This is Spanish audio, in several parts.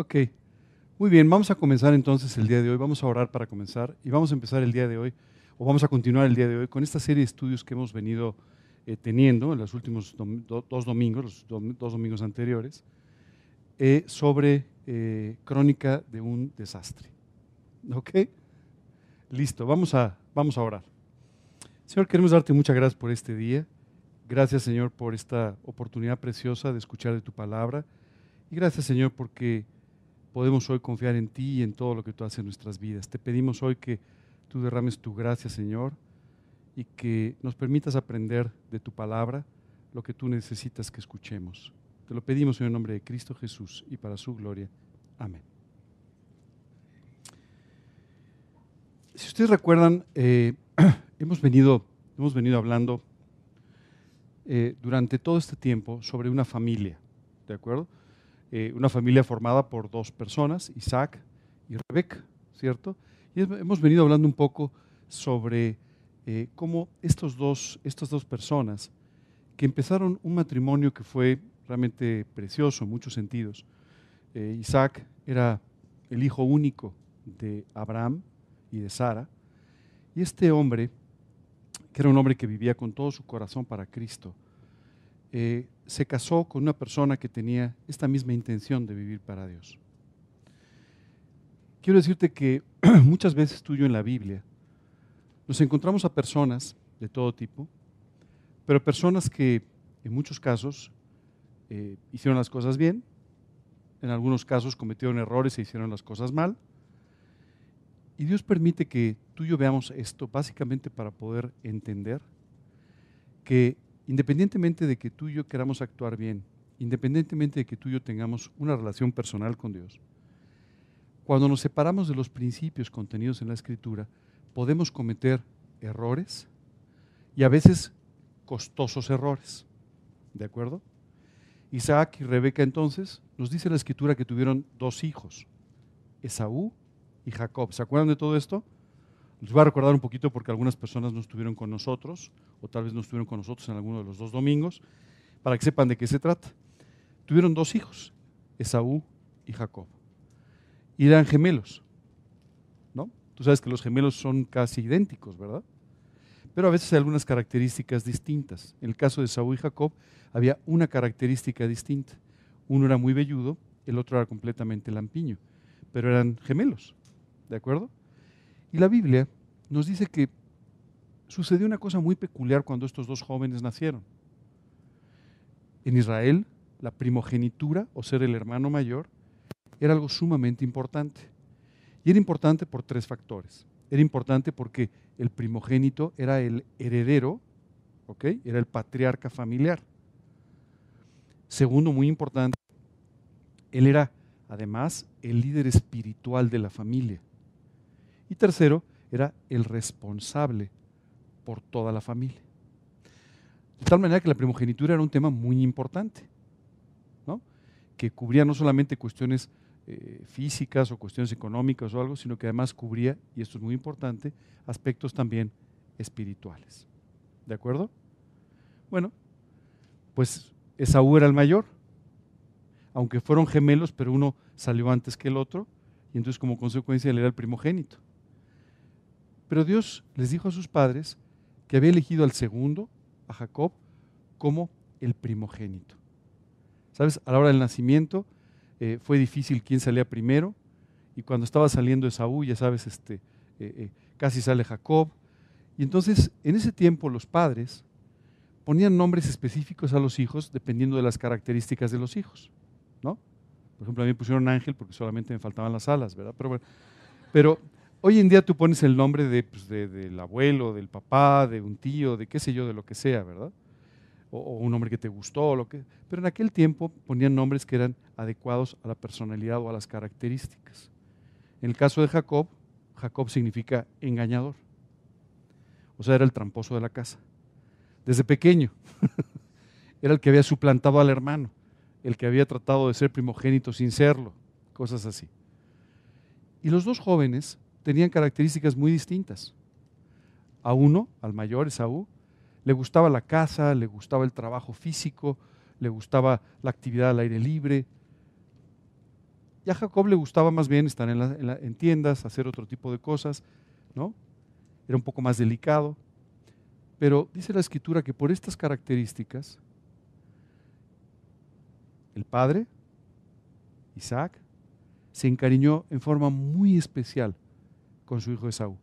Ok, muy bien, vamos a comenzar entonces el día de hoy, vamos a orar para comenzar y vamos a empezar el día de hoy, o vamos a continuar el día de hoy con esta serie de estudios que hemos venido eh, teniendo en los últimos dos domingos, los dos domingos anteriores, eh, sobre eh, crónica de un desastre. ¿Ok? Listo, vamos a, vamos a orar. Señor, queremos darte muchas gracias por este día. Gracias, Señor, por esta oportunidad preciosa de escuchar de tu palabra. Y gracias, Señor, porque podemos hoy confiar en ti y en todo lo que tú haces en nuestras vidas. Te pedimos hoy que tú derrames tu gracia, Señor, y que nos permitas aprender de tu palabra lo que tú necesitas que escuchemos. Te lo pedimos en el nombre de Cristo Jesús y para su gloria. Amén. Si ustedes recuerdan, eh, hemos, venido, hemos venido hablando eh, durante todo este tiempo sobre una familia, ¿de acuerdo? Eh, una familia formada por dos personas, Isaac y Rebeca, ¿cierto? Y hemos venido hablando un poco sobre eh, cómo estos dos, estas dos personas, que empezaron un matrimonio que fue realmente precioso en muchos sentidos. Isaac era el hijo único de Abraham y de Sara, y este hombre que era un hombre que vivía con todo su corazón para Cristo, eh, se casó con una persona que tenía esta misma intención de vivir para Dios. Quiero decirte que muchas veces tú y yo en la Biblia nos encontramos a personas de todo tipo, pero personas que en muchos casos eh, hicieron las cosas bien, en algunos casos cometieron errores e hicieron las cosas mal, y Dios permite que tú y yo veamos esto básicamente para poder entender que independientemente de que tú y yo queramos actuar bien, independientemente de que tú y yo tengamos una relación personal con Dios, cuando nos separamos de los principios contenidos en la Escritura, podemos cometer errores y a veces costosos errores. ¿De acuerdo? Isaac y Rebeca entonces nos dice la Escritura que tuvieron dos hijos, Esaú y Jacob. ¿Se acuerdan de todo esto? Les voy a recordar un poquito porque algunas personas no estuvieron con nosotros, o tal vez no estuvieron con nosotros en alguno de los dos domingos, para que sepan de qué se trata. Tuvieron dos hijos, Esaú y Jacob. Y eran gemelos, ¿no? Tú sabes que los gemelos son casi idénticos, ¿verdad? Pero a veces hay algunas características distintas. En el caso de Esaú y Jacob había una característica distinta. Uno era muy velludo, el otro era completamente lampiño, pero eran gemelos. ¿De acuerdo? Y la Biblia nos dice que sucedió una cosa muy peculiar cuando estos dos jóvenes nacieron. En Israel, la primogenitura, o ser el hermano mayor, era algo sumamente importante. Y era importante por tres factores. Era importante porque el primogénito era el heredero, ¿ok? Era el patriarca familiar. Segundo, muy importante, él era además el líder espiritual de la familia. Y tercero, era el responsable por toda la familia. De tal manera que la primogenitura era un tema muy importante, ¿no? que cubría no solamente cuestiones eh, físicas o cuestiones económicas o algo, sino que además cubría, y esto es muy importante, aspectos también espirituales. ¿De acuerdo? Bueno, pues Esaú era el mayor, aunque fueron gemelos, pero uno salió antes que el otro, y entonces como consecuencia él era el primogénito. Pero Dios les dijo a sus padres que había elegido al segundo, a Jacob, como el primogénito. ¿Sabes? A la hora del nacimiento eh, fue difícil quién salía primero, y cuando estaba saliendo Esaú, ya sabes, este, eh, eh, casi sale Jacob. Y entonces, en ese tiempo, los padres ponían nombres específicos a los hijos dependiendo de las características de los hijos. ¿no? Por ejemplo, a mí me pusieron ángel porque solamente me faltaban las alas, ¿verdad? Pero, bueno, pero Hoy en día tú pones el nombre pues, de, del abuelo, del papá, de un tío, de qué sé yo, de lo que sea, ¿verdad? O, un nombre que te gustó, lo que, pero en aquel tiempo ponían nombres que eran adecuados a la personalidad o a las características. En el caso de Jacob, Jacob significa engañador. O sea, era el tramposo de la casa. Desde pequeño. era el que había suplantado al hermano, el que había tratado de ser primogénito sin serlo, cosas así. Y los dos jóvenes tenían características muy distintas. A uno, al mayor Esaú, le gustaba la casa, le gustaba el trabajo físico, le gustaba la actividad al aire libre. Y a Jacob le gustaba más bien estar en, en tiendas, hacer otro tipo de cosas, ¿no? Era un poco más delicado. Pero dice la escritura que por estas características, el padre, Isaac, se encariñó en forma muy especial con su hijo Esaú.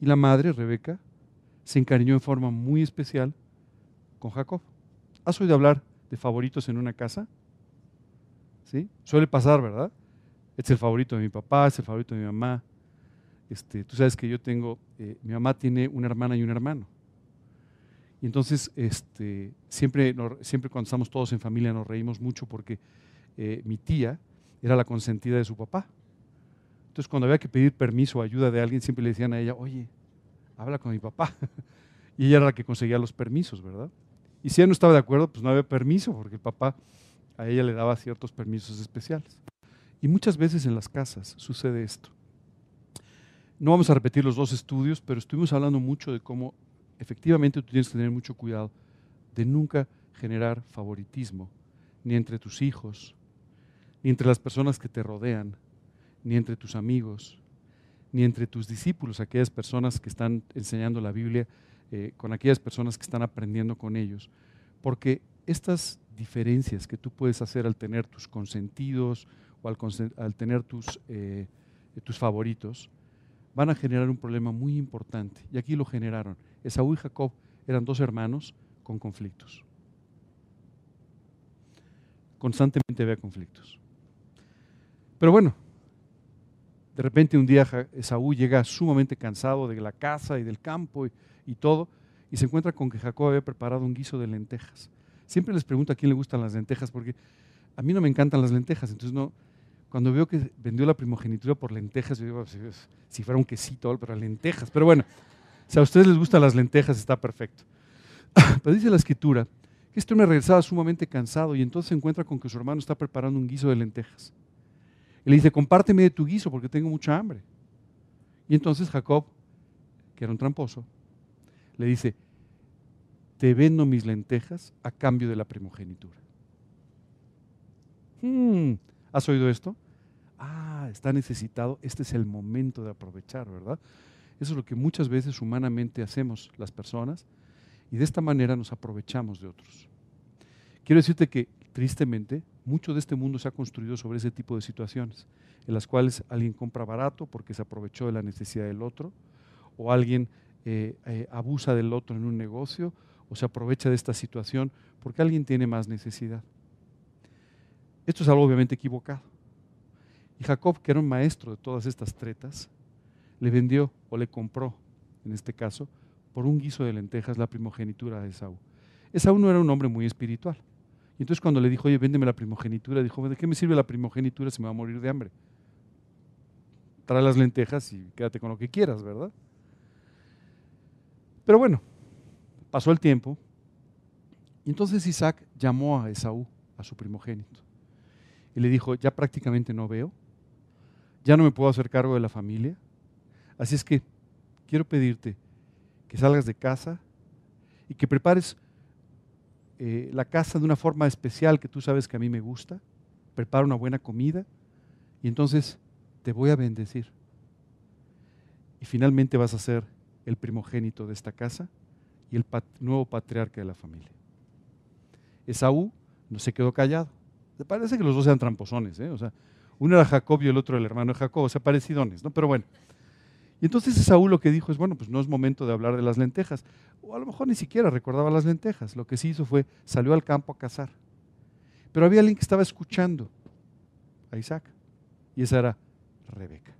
Y la madre, Rebeca, se encariñó en forma muy especial con Jacob. ¿Has oído hablar de favoritos en una casa? ¿Sí? Suele pasar, ¿verdad? Es el favorito de mi papá, es el favorito de mi mamá. Este, tú sabes que yo tengo, eh, mi mamá tiene una hermana y un hermano. Y entonces, este, siempre, siempre cuando estamos todos en familia nos reímos mucho porque eh, mi tía era la consentida de su papá. Entonces, cuando había que pedir permiso o ayuda de alguien, siempre le decían a ella, oye, habla con mi papá. y ella era la que conseguía los permisos, ¿verdad? Y si ella no estaba de acuerdo, pues no había permiso, porque el papá a ella le daba ciertos permisos especiales. Y muchas veces en las casas sucede esto. No vamos a repetir los dos estudios, pero estuvimos hablando mucho de cómo efectivamente tú tienes que tener mucho cuidado de nunca generar favoritismo, ni entre tus hijos, ni entre las personas que te rodean, ni entre tus amigos, ni entre tus discípulos, aquellas personas que están enseñando la Biblia, eh, con aquellas personas que están aprendiendo con ellos. Porque estas diferencias que tú puedes hacer al tener tus consentidos o al, tener tus, eh, tus favoritos, van a generar un problema muy importante. Y aquí lo generaron. Esaú y Jacob eran dos hermanos con conflictos. Constantemente había conflictos. Pero bueno, de repente un día Esaú llega sumamente cansado de la casa y del campo y, todo, y se encuentra con que Jacob había preparado un guiso de lentejas. Siempre les pregunto a quién le gustan las lentejas, porque a mí no me encantan las lentejas, entonces no, cuando veo que vendió la primogenitura por lentejas, yo digo, si, fuera un quesito, pero lentejas. Pero bueno, si a ustedes les gustan las lentejas, está perfecto. Pero dice la escritura que este hombre regresaba sumamente cansado y entonces se encuentra con que su hermano está preparando un guiso de lentejas. Y le dice, compárteme de tu guiso porque tengo mucha hambre. Y entonces Jacob, que era un tramposo, le dice, te vendo mis lentejas a cambio de la primogenitura. Hmm, ¿Has oído esto? Ah, está necesitado, este es el momento de aprovechar, ¿verdad? Eso es lo que muchas veces humanamente hacemos las personas y de esta manera nos aprovechamos de otros. Quiero decirte que, tristemente, mucho de este mundo se ha construido sobre ese tipo de situaciones, en las cuales alguien compra barato porque se aprovechó de la necesidad del otro, o alguien eh, eh, abusa del otro en un negocio, o se aprovecha de esta situación porque alguien tiene más necesidad. Esto es algo obviamente equivocado. Y Jacob, que era un maestro de todas estas tretas, le vendió o le compró, en este caso, por un guiso de lentejas la primogenitura de Esaú. Esaú no era un hombre muy espiritual. Y entonces cuando le dijo, oye, véndeme la primogenitura, dijo, ¿de qué me sirve la primogenitura si me va a morir de hambre? Trae las lentejas y quédate con lo que quieras, ¿verdad? Pero bueno, pasó el tiempo y entonces Isaac llamó a Esaú, a su primogénito y le dijo, ya prácticamente no veo, ya no me puedo hacer cargo de la familia, así es que quiero pedirte que salgas de casa y que prepares eh, la casa de una forma especial que tú sabes que a mí me gusta, prepara una buena comida y entonces te voy a bendecir. Y finalmente vas a ser el primogénito de esta casa y el nuevo patriarca de la familia. Esaú no se quedó callado. Parece que los dos eran tramposones, ¿eh? O sea, uno era Jacob y el otro el hermano de Jacob, o sea, parecidones, ¿no? Pero bueno. Y entonces Saúl lo que dijo es, bueno, pues no es momento de hablar de las lentejas. O a lo mejor ni siquiera recordaba las lentejas. Lo que sí hizo fue, salió al campo a cazar. Pero había alguien que estaba escuchando a Isaac. Y esa era Rebeca.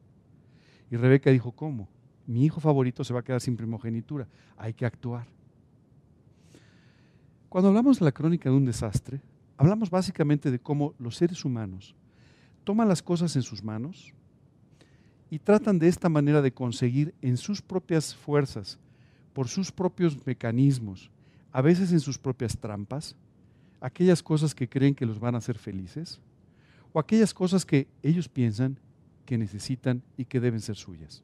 Y Rebeca dijo, ¿cómo? Mi hijo favorito se va a quedar sin primogenitura. Hay que actuar. Cuando hablamos de la crónica de un desastre, hablamos básicamente de cómo los seres humanos toman las cosas en sus manos y tratan de esta manera de conseguir en sus propias fuerzas, por sus propios mecanismos, a veces en sus propias trampas, aquellas cosas que creen que los van a hacer felices o aquellas cosas que ellos piensan que necesitan y que deben ser suyas.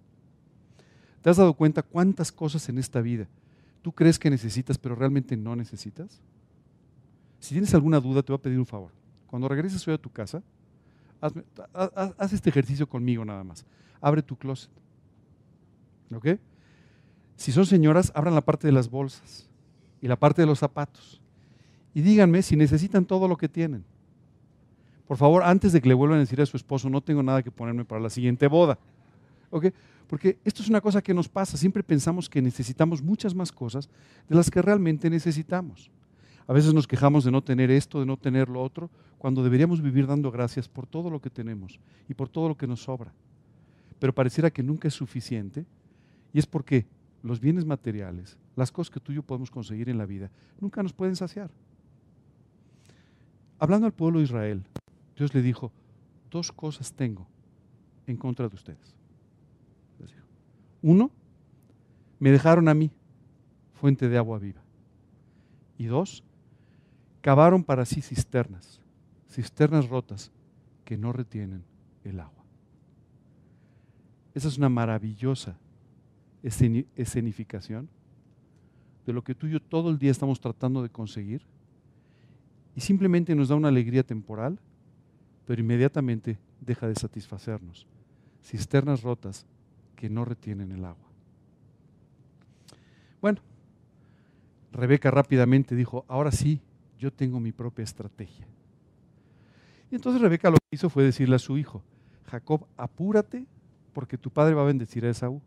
¿Te has dado cuenta cuántas cosas en esta vida tú crees que necesitas pero realmente no necesitas? Si tienes alguna duda, te voy a pedir un favor. Cuando regreses hoy a tu casa, haz, este ejercicio conmigo nada más. Abre tu closet. ¿Ok? Si son señoras, abran la parte de las bolsas y la parte de los zapatos. Y díganme si necesitan todo lo que tienen. Por favor, antes de que le vuelvan a decir a su esposo, no tengo nada que ponerme para la siguiente boda. ¿Ok? Porque esto es una cosa que nos pasa. Siempre pensamos que necesitamos muchas más cosas de las que realmente necesitamos. A veces nos quejamos de no tener esto, de no tener lo otro, cuando deberíamos vivir dando gracias por todo lo que tenemos y por todo lo que nos sobra. Pero pareciera que nunca es suficiente y es porque los bienes materiales, las cosas que tú y yo podemos conseguir en la vida, nunca nos pueden saciar. Hablando al pueblo de Israel, Dios le dijo, dos cosas tengo en contra de ustedes. Uno, me dejaron a mí, fuente de agua viva. Y dos, cavaron para sí cisternas, cisternas rotas que no retienen el agua. Esa es una maravillosa escenificación de lo que tú y yo todo el día estamos tratando de conseguir y simplemente nos da una alegría temporal, pero inmediatamente deja de satisfacernos. Cisternas rotas que no retienen el agua. Bueno, Rebeca rápidamente dijo, ahora sí, yo tengo mi propia estrategia. Y entonces Rebeca lo que hizo fue decirle a su hijo, Jacob, apúrate porque tu padre va a bendecir a Esaú.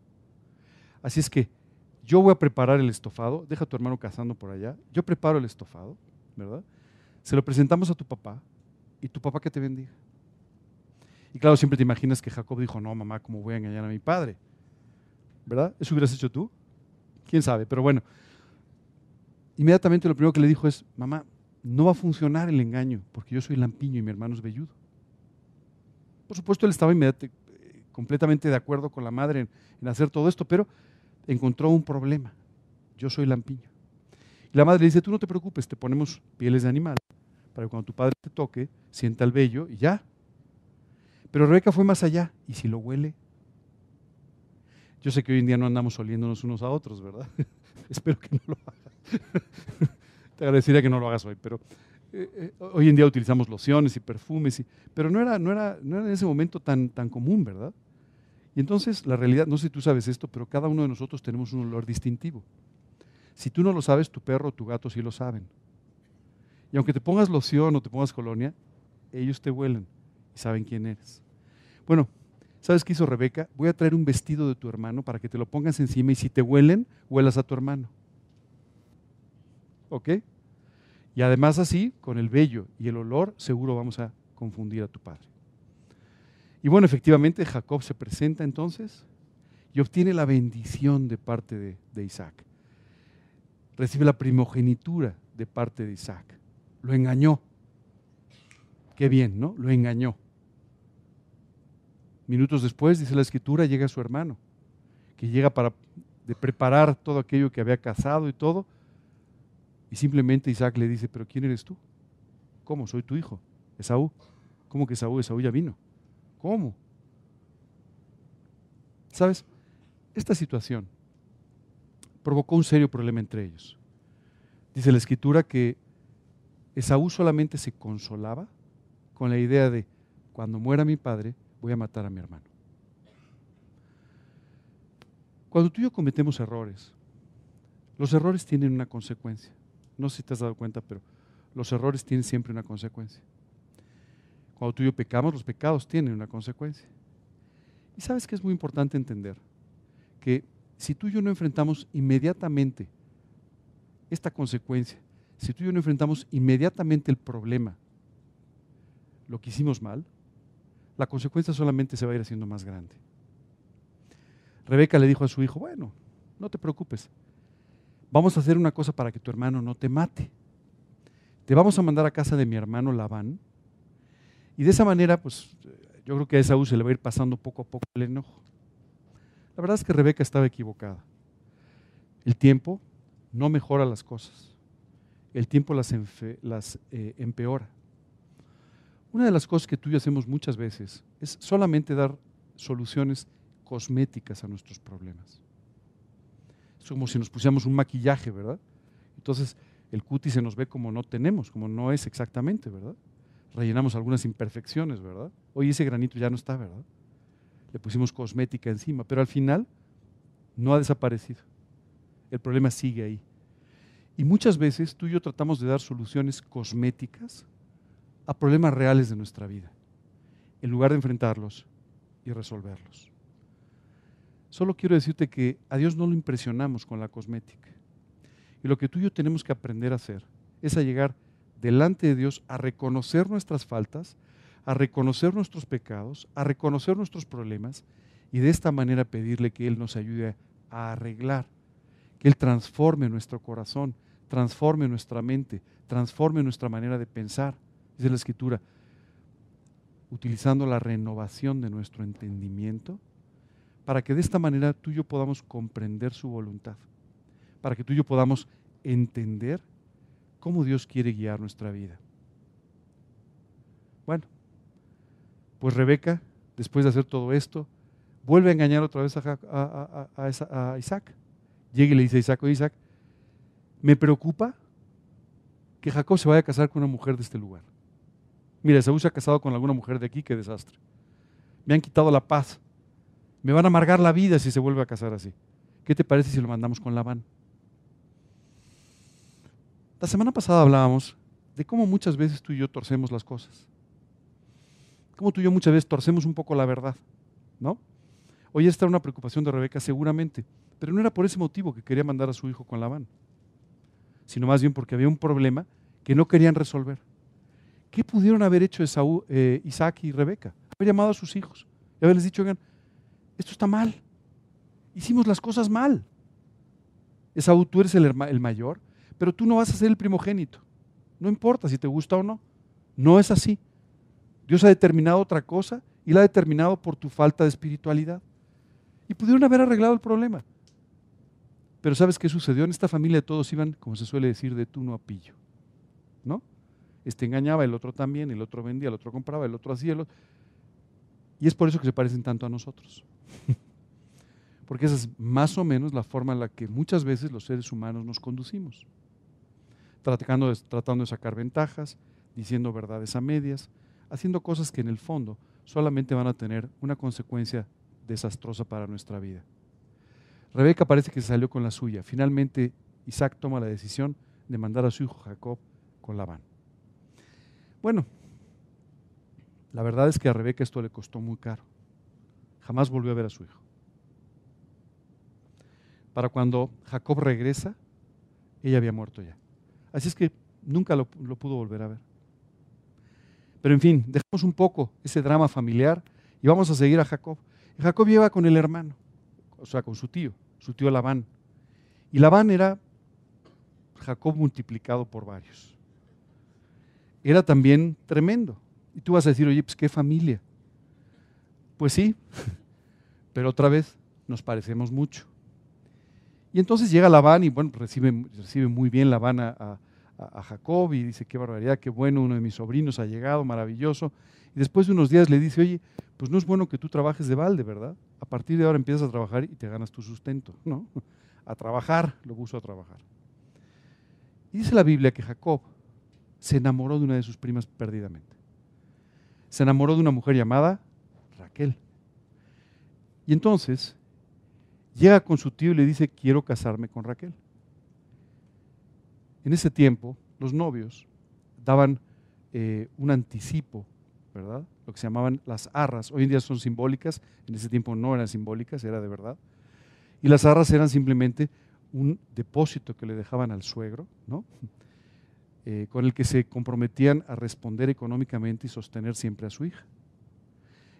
Así es que yo voy a preparar el estofado, deja a tu hermano cazando por allá, yo preparo el estofado, ¿verdad? Se lo presentamos a tu papá y tu papá que te bendiga. Y claro, siempre te imaginas que Jacob dijo, no, mamá, ¿cómo voy a engañar a mi padre? ¿Verdad? ¿Eso hubieras hecho tú? ¿Quién sabe? Pero bueno, inmediatamente lo primero que le dijo es, mamá, no va a funcionar el engaño, porque yo soy lampiño y mi hermano es velludo. Por supuesto, él estaba completamente de acuerdo con la madre en, hacer todo esto, pero encontró un problema. Yo soy lampiño. Y la madre le dice, tú no te preocupes, te ponemos pieles de animal, para que cuando tu padre te toque, sienta el vello y ya. Pero Rebeca fue más allá, ¿y si lo huele? Yo sé que hoy en día no andamos oliéndonos unos a otros, ¿verdad? Espero que no lo haga te agradecería que no lo hagas hoy, pero eh, eh, hoy en día utilizamos lociones y perfumes, pero no era, no, era, no era en ese momento tan, tan común, ¿verdad? Y entonces la realidad, no sé si tú sabes esto, pero cada uno de nosotros tenemos un olor distintivo. Si tú no lo sabes, tu perro o tu gato sí lo saben. Y aunque te pongas loción o te pongas colonia, ellos te huelen y saben quién eres. Bueno, ¿sabes qué hizo Rebeca? Voy a traer un vestido de tu hermano para que te lo pongas encima y si te huelen, huelas a tu hermano. ¿Ok? Y además así, con el vello y el olor, seguro vamos a confundir a tu padre. Y bueno, efectivamente Jacob se presenta entonces y obtiene la bendición de parte de, Isaac. Recibe la primogenitura de parte de Isaac. Lo engañó. Qué bien, ¿no? Lo engañó. Minutos después, dice la escritura, llega su hermano, que llega para preparar todo aquello que había cazado y todo, y simplemente Isaac le dice, pero ¿quién eres tú? ¿Cómo? Soy tu hijo, Esaú. ¿Cómo que Esaú? Esaú ya vino. ¿Cómo? ¿Sabes? Esta situación provocó un serio problema entre ellos. Dice la escritura que Esaú solamente se consolaba con la idea de, cuando muera mi padre, voy a matar a mi hermano. Cuando tú y yo cometemos errores, los errores tienen una consecuencia. No sé si te has dado cuenta, pero los errores tienen siempre una consecuencia. Cuando tú y yo pecamos, los pecados tienen una consecuencia. Y sabes que es muy importante entender que si tú y yo no enfrentamos inmediatamente esta consecuencia, si tú y yo no enfrentamos inmediatamente el problema, lo que hicimos mal, la consecuencia solamente se va a ir haciendo más grande. Rebeca le dijo a su hijo, bueno, no te preocupes, vamos a hacer una cosa para que tu hermano no te mate. Te vamos a mandar a casa de mi hermano Labán. Y de esa manera, pues yo creo que a Esaú se le va a ir pasando poco a poco el enojo. La verdad es que Rebeca estaba equivocada. El tiempo no mejora las cosas. El tiempo las, eh, empeora. Una de las cosas que tú y yo hacemos muchas veces es solamente dar soluciones cosméticas a nuestros problemas como si nos pusiéramos un maquillaje, ¿verdad? Entonces el cutis se nos ve como no tenemos, como no es exactamente, ¿verdad? Rellenamos algunas imperfecciones, ¿verdad? Hoy ese granito ya no está, ¿verdad? Le pusimos cosmética encima, pero al final no ha desaparecido. El problema sigue ahí. Y muchas veces tú y yo tratamos de dar soluciones cosméticas a problemas reales de nuestra vida, en lugar de enfrentarlos y resolverlos. Solo quiero decirte que a Dios no lo impresionamos con la cosmética. Y lo que tú y yo tenemos que aprender a hacer es a llegar delante de Dios a reconocer nuestras faltas, a reconocer nuestros pecados, a reconocer nuestros problemas y de esta manera pedirle que Él nos ayude a arreglar, que Él transforme nuestro corazón, transforme nuestra mente, transforme nuestra manera de pensar, dice la Escritura, utilizando la renovación de nuestro entendimiento, para que de esta manera tú y yo podamos comprender su voluntad, para que tú y yo podamos entender cómo Dios quiere guiar nuestra vida. Bueno, pues Rebeca, después de hacer todo esto, vuelve a engañar otra vez a, Isaac. Llega y le dice a Isaac, Isaac, me preocupa que Jacob se vaya a casar con una mujer de este lugar. Mira, Saúl se ha casado con alguna mujer de aquí, qué desastre. Me han quitado la paz. Me van a amargar la vida si se vuelve a casar así. ¿Qué te parece si lo mandamos con Labán? La semana pasada hablábamos de cómo muchas veces tú y yo torcemos las cosas. Cómo tú y yo muchas veces torcemos un poco la verdad, ¿no? Hoy está una preocupación de Rebeca seguramente, pero no era por ese motivo que quería mandar a su hijo con Labán, sino más bien porque había un problema que no querían resolver. ¿Qué pudieron haber hecho eh, Isaac y Rebeca? Haber llamado a sus hijos y haberles dicho, oigan, esto está mal. Hicimos las cosas mal. Esaú, tú eres el mayor, pero tú no vas a ser el primogénito. No importa si te gusta o no. No es así. Dios ha determinado otra cosa y la ha determinado por tu falta de espiritualidad. Y pudieron haber arreglado el problema. Pero ¿sabes qué sucedió? En esta familia todos iban, como se suele decir, de tú no a pillo. ¿No? Este engañaba, el otro también, el otro vendía, el otro compraba, el otro hacía. El Y es por eso que se parecen tanto a nosotros. Porque esa es más o menos la forma en la que muchas veces los seres humanos nos conducimos. Tratando de, sacar ventajas, diciendo verdades a medias, haciendo cosas que en el fondo solamente van a tener una consecuencia desastrosa para nuestra vida. Rebeca parece que se salió con la suya. Finalmente Isaac toma la decisión de mandar a su hijo Jacob con Labán. Bueno, la verdad es que a Rebeca esto le costó muy caro. Jamás volvió a ver a su hijo. Para cuando Jacob regresa, ella había muerto ya. Así es que nunca lo, pudo volver a ver. Pero en fin, dejamos un poco ese drama familiar y vamos a seguir a Jacob. Jacob lleva con el hermano, o sea, con su tío, su tío Labán. Y Labán era Jacob multiplicado por varios era también tremendo. Y tú vas a decir, oye, pues qué familia. Pues sí, pero otra vez nos parecemos mucho. Y entonces llega Labán y bueno, recibe, recibe muy bien Labán a, a, Jacob y dice, qué barbaridad, qué bueno, uno de mis sobrinos ha llegado, maravilloso. Y después de unos días le dice, oye, pues no es bueno que tú trabajes de balde, ¿verdad? A partir de ahora empiezas a trabajar y te ganas tu sustento, ¿no? A trabajar, lo puso a trabajar. Y dice la Biblia que Jacob se enamoró de una de sus primas perdidamente. Se enamoró de una mujer llamada Raquel. Y entonces llega con su tío y le dice, quiero casarme con Raquel. En ese tiempo, los novios daban eh, un anticipo, ¿verdad? Lo que se llamaban las arras. Hoy en día son simbólicas, en ese tiempo no eran simbólicas, era de verdad. Y las arras eran simplemente un depósito que le dejaban al suegro, ¿no? Eh, con el que se comprometían a responder económicamente y sostener siempre a su hija.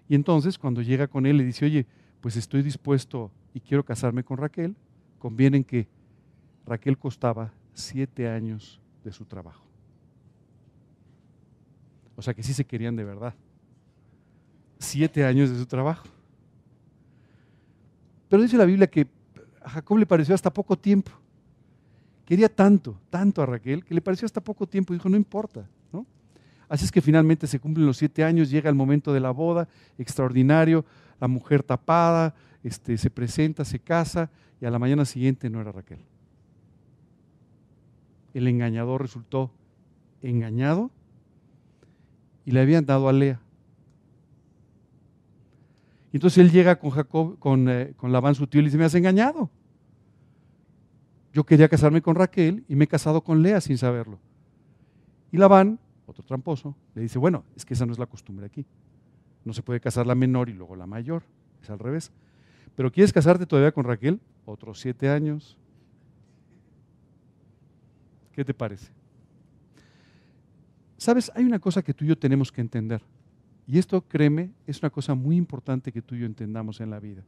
Y entonces cuando llega con él le dice, oye, pues estoy dispuesto y quiero casarme con Raquel, conviene que Raquel costaba siete años de su trabajo. O sea que sí se querían de verdad. Siete años de su trabajo. Pero dice la Biblia que a Jacob le pareció hasta poco tiempo. Quería tanto, tanto a Raquel, que le pareció hasta poco tiempo. Dijo, no importa. ¿no? Así es que finalmente se cumplen los siete años, llega el momento de la boda, extraordinario, la mujer tapada, este, se presenta, se casa, y a la mañana siguiente no era Raquel. El engañador resultó engañado y le habían dado a Lea. Entonces él llega con Jacob, con, eh, con Labán su tío y le dice, me has engañado. Yo quería casarme con Raquel y me he casado con Lea sin saberlo. Y Labán, otro tramposo, le dice, bueno, es que esa no es la costumbre aquí. No se puede casar la menor y luego la mayor, es al revés. Pero ¿quieres casarte todavía con Raquel? Otros siete años. ¿Qué te parece? Sabes, hay una cosa que tú y yo tenemos que entender. Y esto, créeme, es una cosa muy importante que tú y yo entendamos en la vida.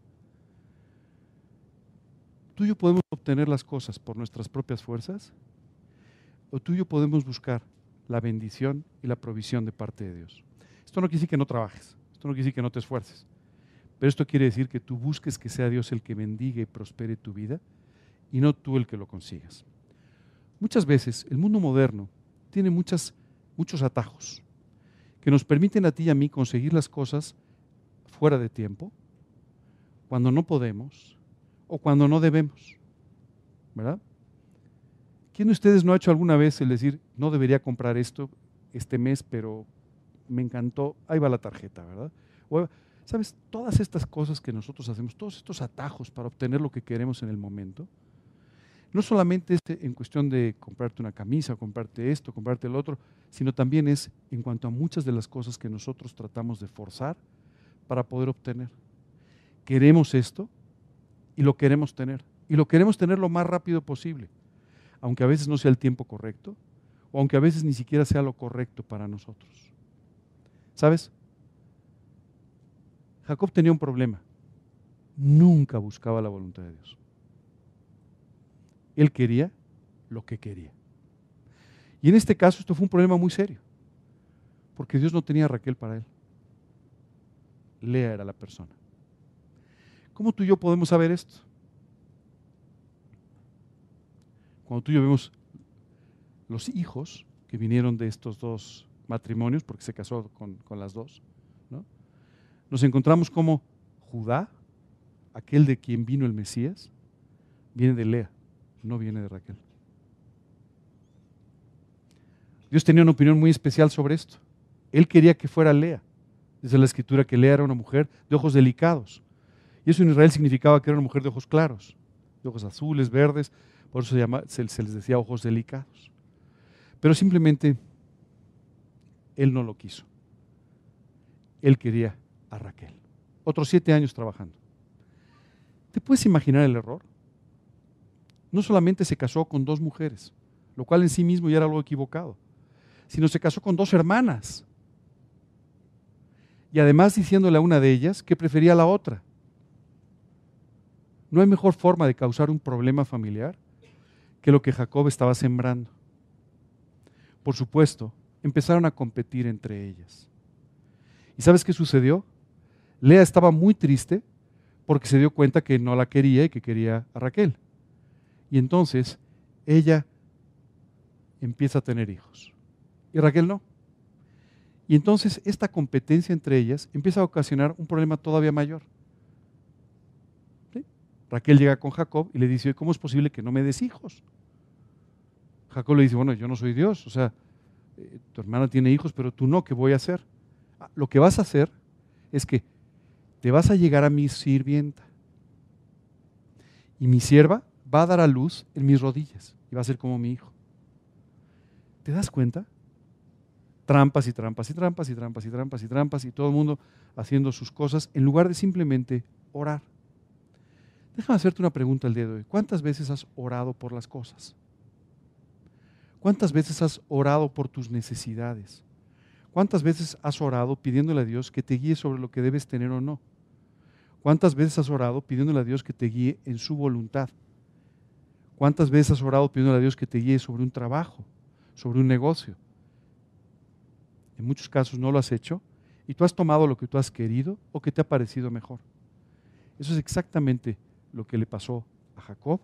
Tú y yo podemos obtener las cosas por nuestras propias fuerzas, o tú y yo podemos buscar la bendición y la provisión de parte de Dios. Esto no quiere decir que no trabajes, esto no quiere decir que no te esfuerces, pero esto quiere decir que tú busques que sea Dios el que bendiga y prospere tu vida y no tú el que lo consigas. Muchas veces el mundo moderno tiene muchas muchos atajos que nos permiten a ti y a mí conseguir las cosas fuera de tiempo, cuando no podemos o cuando no debemos. ¿Verdad? ¿Quién de ustedes no ha hecho alguna vez el decir, no debería comprar esto este mes, pero me encantó, ahí va la tarjeta, ¿verdad? ¿Sabes? Todas estas cosas que nosotros hacemos, todos estos atajos para obtener lo que queremos en el momento, no solamente es en cuestión de comprarte una camisa, comprarte esto, comprarte el otro, sino también es en cuanto a muchas de las cosas que nosotros tratamos de forzar para poder obtener. Queremos esto y lo queremos tener. Y lo queremos tener lo más rápido posible, aunque a veces no sea el tiempo correcto, o aunque a veces ni siquiera sea lo correcto para nosotros. ¿Sabes? Jacob tenía un problema. Nunca buscaba la voluntad de Dios. Él quería lo que quería. Y en este caso esto fue un problema muy serio, porque Dios no tenía a Raquel para él. Lea era la persona. ¿Cómo tú y yo podemos saber esto? Cuando tú y yo vemos los hijos que vinieron de estos dos matrimonios, porque se casó con, las dos, nos encontramos como Judá, aquel de quien vino el Mesías, viene de Lea no viene de Raquel. Dios tenía una opinión muy especial sobre esto. Él quería que fuera Lea. Dice la escritura que Lea era una mujer de ojos delicados. Y eso en Israel significaba que era una mujer de ojos claros, de ojos azules, verdes. Por eso se, se les decía ojos delicados. Pero simplemente él no lo quiso. Él quería a Raquel. Otros siete años trabajando. ¿Te puedes imaginar el error? No solamente se casó con dos mujeres, lo cual en sí mismo ya era algo equivocado, sino se casó con dos hermanas. Y además diciéndole a una de ellas que prefería a la otra. No hay mejor forma de causar un problema familiar que lo que Jacob estaba sembrando. Por supuesto, empezaron a competir entre ellas. ¿Y sabes qué sucedió? Lea estaba muy triste porque se dio cuenta que no la quería y que quería a Raquel. Y entonces ella empieza a tener hijos. Y Raquel no. Y entonces esta competencia entre ellas empieza a ocasionar un problema todavía mayor. Raquel llega con Jacob y le dice, ¿cómo es posible que no me des hijos? Jacob le dice, bueno, yo no soy Dios, o sea, eh, tu hermana tiene hijos, pero tú no, ¿qué voy a hacer? Ah, lo que vas a hacer es que te vas a llegar a mi sirvienta. Y mi sierva va a dar a luz en mis rodillas y va a ser como mi hijo. ¿Te das cuenta? Trampas y trampas y trampas y trampas y trampas y trampas y todo el mundo haciendo sus cosas en lugar de simplemente orar. Déjame hacerte una pregunta el día de hoy. ¿Cuántas veces has orado por las cosas? ¿Cuántas veces has orado por tus necesidades? ¿Cuántas veces has orado pidiéndole a Dios que te guíe sobre lo que debes tener o no? ¿Cuántas veces has orado pidiéndole a Dios que te guíe en su voluntad? ¿Cuántas veces has orado pidiendo a Dios que te guíe sobre un trabajo, sobre un negocio? En muchos casos no lo has hecho y tú has tomado lo que tú has querido o que te ha parecido mejor. Eso es exactamente lo que le pasó a Jacob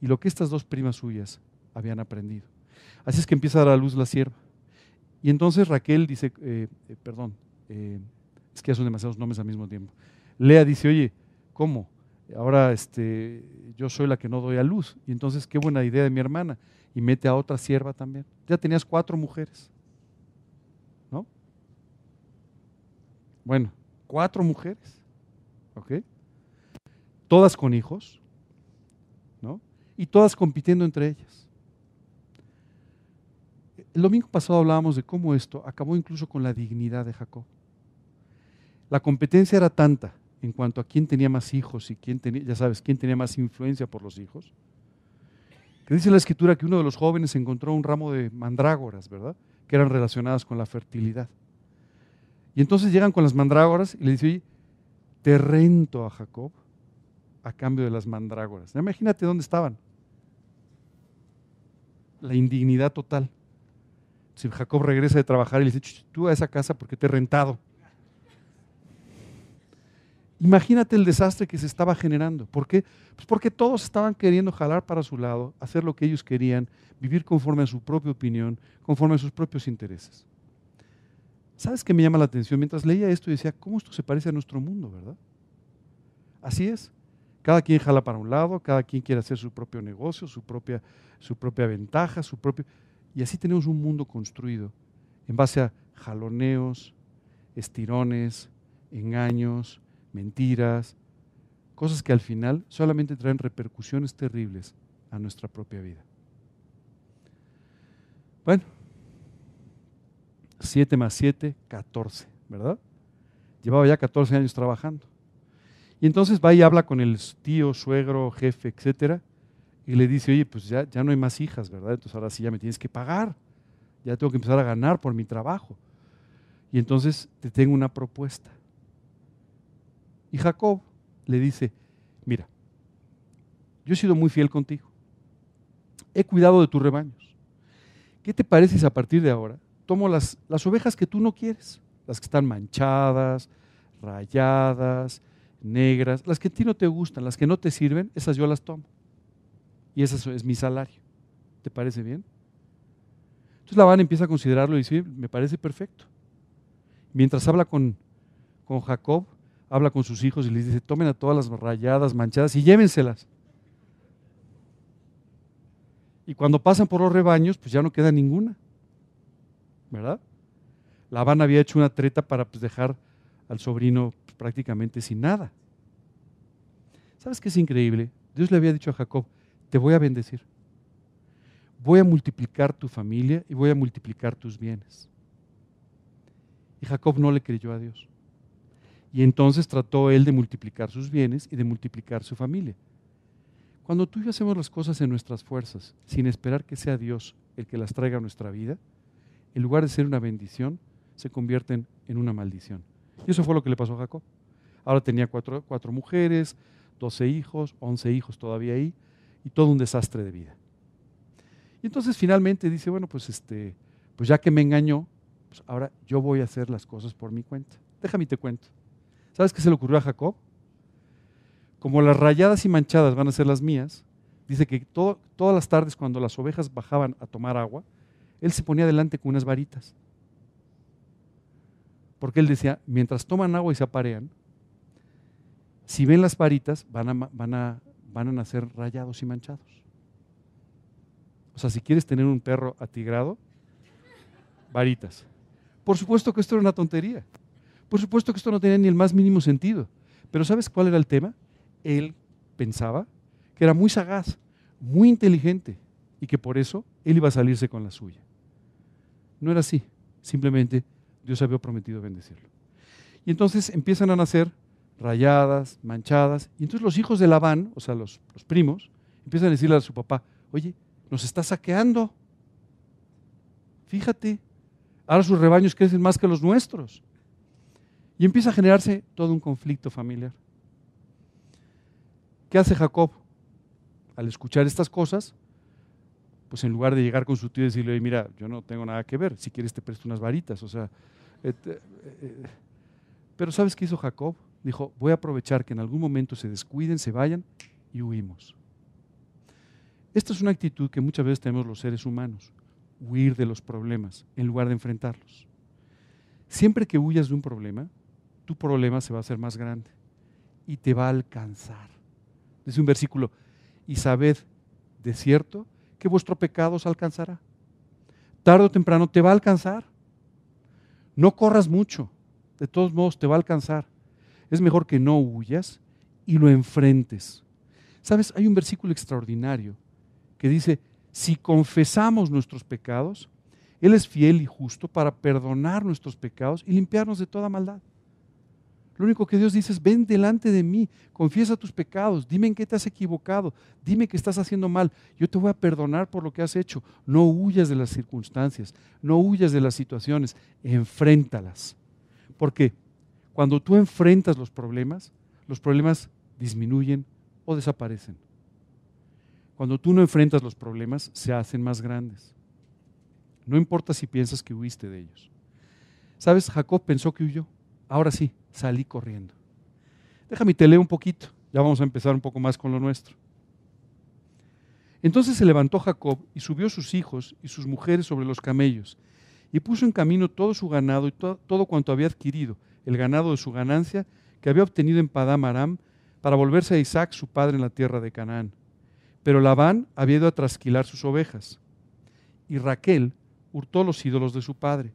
y lo que estas dos primas suyas habían aprendido. Así es que empieza a dar a luz la sierva. Y entonces Raquel dice, eh, eh, perdón, eh, es que ya son demasiados nombres al mismo tiempo. Lea dice, oye, ¿cómo? Ahora este, yo soy la que no doy a luz. Y entonces, qué buena idea de mi hermana. Y mete a otra sierva también. Ya tenías cuatro mujeres. ¿No? bueno, cuatro mujeres, ¿ok? Todas con hijos, ¿no? Y todas compitiendo entre ellas. El domingo pasado hablábamos de cómo esto acabó incluso con la dignidad de Jacob. La competencia era tanta en cuanto a quién tenía más hijos y quién tenía, ya sabes, quién tenía más influencia por los hijos, que dice la escritura que uno de los jóvenes encontró un ramo de mandrágoras, ¿verdad? Que eran relacionadas con la fertilidad. Y entonces llegan con las mandrágoras y le dice, oye, te rento a Jacob a cambio de las mandrágoras. Imagínate dónde estaban. La indignidad total. Si Jacob regresa de trabajar y le dice, tú a esa casa porque te he rentado. Imagínate el desastre que se estaba generando. ¿Por qué? Pues porque todos estaban queriendo jalar para su lado, hacer lo que ellos querían, vivir conforme a su propia opinión, conforme a sus propios intereses. ¿Sabes qué me llama la atención? Mientras leía esto decía, ¿cómo esto se parece a nuestro mundo, verdad? Así es. Cada quien jala para un lado, cada quien quiere hacer su propio negocio, su propia, su propia ventaja, su propio... Y así tenemos un mundo construido en base a jaloneos, estirones, engaños, mentiras, cosas que al final solamente traen repercusiones terribles a nuestra propia vida. Bueno, 7 más 7, 14, ¿verdad? Llevaba ya 14 años trabajando. Y entonces va y habla con el tío, suegro, jefe, etcétera, y le dice, oye, pues ya, ya no hay más hijas, ¿verdad? Entonces ahora sí ya me tienes que pagar, ya tengo que empezar a ganar por mi trabajo. Y entonces te tengo una propuesta. Y Jacob le dice, mira, yo he sido muy fiel contigo, he cuidado de tus rebaños. ¿Qué te parece si a partir de ahora tomo las, las ovejas que tú no quieres, las que están manchadas, rayadas, negras, las que a ti no te gustan, las que no te sirven, esas yo las tomo. Y ese es mi salario. ¿Te parece bien? Entonces Labán empieza a considerarlo y dice, me parece perfecto. Mientras habla con, con Jacob, habla con sus hijos y les dice, tomen a todas las rayadas, manchadas y llévenselas. Y cuando pasan por los rebaños, pues ya no queda ninguna. ¿Verdad? Labán había hecho una treta para pues, dejar al sobrino pues, prácticamente sin nada. ¿Sabes qué es increíble? Dios le había dicho a Jacob, te voy a bendecir. Voy a multiplicar tu familia y voy a multiplicar tus bienes. Y Jacob no le creyó a Dios. Y entonces trató él de multiplicar sus bienes y de multiplicar su familia. Cuando tú y yo hacemos las cosas en nuestras fuerzas, sin esperar que sea Dios el que las traiga a nuestra vida, en lugar de ser una bendición, se convierten en una maldición. Y eso fue lo que le pasó a Jacob. Ahora tenía cuatro, mujeres, doce hijos, once hijos todavía ahí, y todo un desastre de vida. Y entonces finalmente dice, bueno, pues, este, pues ya que me engañó, pues ahora yo voy a hacer las cosas por mi cuenta. Déjame te cuento. ¿Sabes qué se le ocurrió a Jacob? Como las rayadas y manchadas van a ser las mías, dice que todas las tardes cuando las ovejas bajaban a tomar agua, él se ponía delante con unas varitas. Porque él decía, mientras toman agua y se aparean, si ven las varitas, van a, van a, van a nacer rayados y manchados. O sea, si quieres tener un perro atigrado, varitas. Por supuesto que esto era una tontería. Por supuesto que esto no tenía ni el más mínimo sentido. Pero ¿sabes cuál era el tema? Él pensaba que era muy sagaz, muy inteligente y que por eso él iba a salirse con la suya. No era así. Simplemente Dios había prometido bendecirlo. Y entonces empiezan a nacer rayadas, manchadas. Y entonces los hijos de Labán, o sea, los, los primos, empiezan a decirle a su papá, oye, nos está saqueando. Fíjate, ahora sus rebaños crecen más que los nuestros. Y empieza a generarse todo un conflicto familiar. ¿Qué hace Jacob? Al escuchar estas cosas, pues en lugar de llegar con su tío y decirle, mira, yo no tengo nada que ver, si quieres te presto unas varitas, o sea... Eh, eh, pero ¿sabes qué hizo Jacob? Dijo, voy a aprovechar que en algún momento se descuiden, se vayan y huimos. Esta es una actitud que muchas veces tenemos los seres humanos, huir de los problemas en lugar de enfrentarlos. Siempre que huyas de un problema, tu problema se va a hacer más grande y te va a alcanzar. Dice un versículo, y sabed de cierto que vuestro pecado os alcanzará. Tarde o temprano te va a alcanzar. No corras mucho, De todos modos, te va a alcanzar. Es mejor que no huyas y lo enfrentes. Sabes, hay un versículo extraordinario que dice, si confesamos nuestros pecados, Él es fiel y justo para perdonar nuestros pecados y limpiarnos de toda maldad. Lo único que Dios dice es, ven delante de mí, confiesa tus pecados, dime en qué te has equivocado, dime que estás haciendo mal, yo te voy a perdonar por lo que has hecho. No huyas de las circunstancias, no huyas de las situaciones, enfréntalas. Porque cuando tú enfrentas los problemas, los problemas disminuyen o desaparecen. Cuando tú no enfrentas los problemas, se hacen más grandes. No importa si piensas que huiste de ellos. ¿Sabes? Jacob pensó que huyó. Ahora sí, salí corriendo. Déjame te leo un poquito. Ya vamos a empezar un poco más con lo nuestro. Entonces se levantó Jacob y subió sus hijos y sus mujeres sobre los camellos y puso en camino todo su ganado y todo, cuanto había adquirido, el ganado de su ganancia que había obtenido en Padam Aram, para volverse a Isaac su padre en la tierra de Canaán. Pero Labán había ido a trasquilar sus ovejas y Raquel hurtó los ídolos de su padre.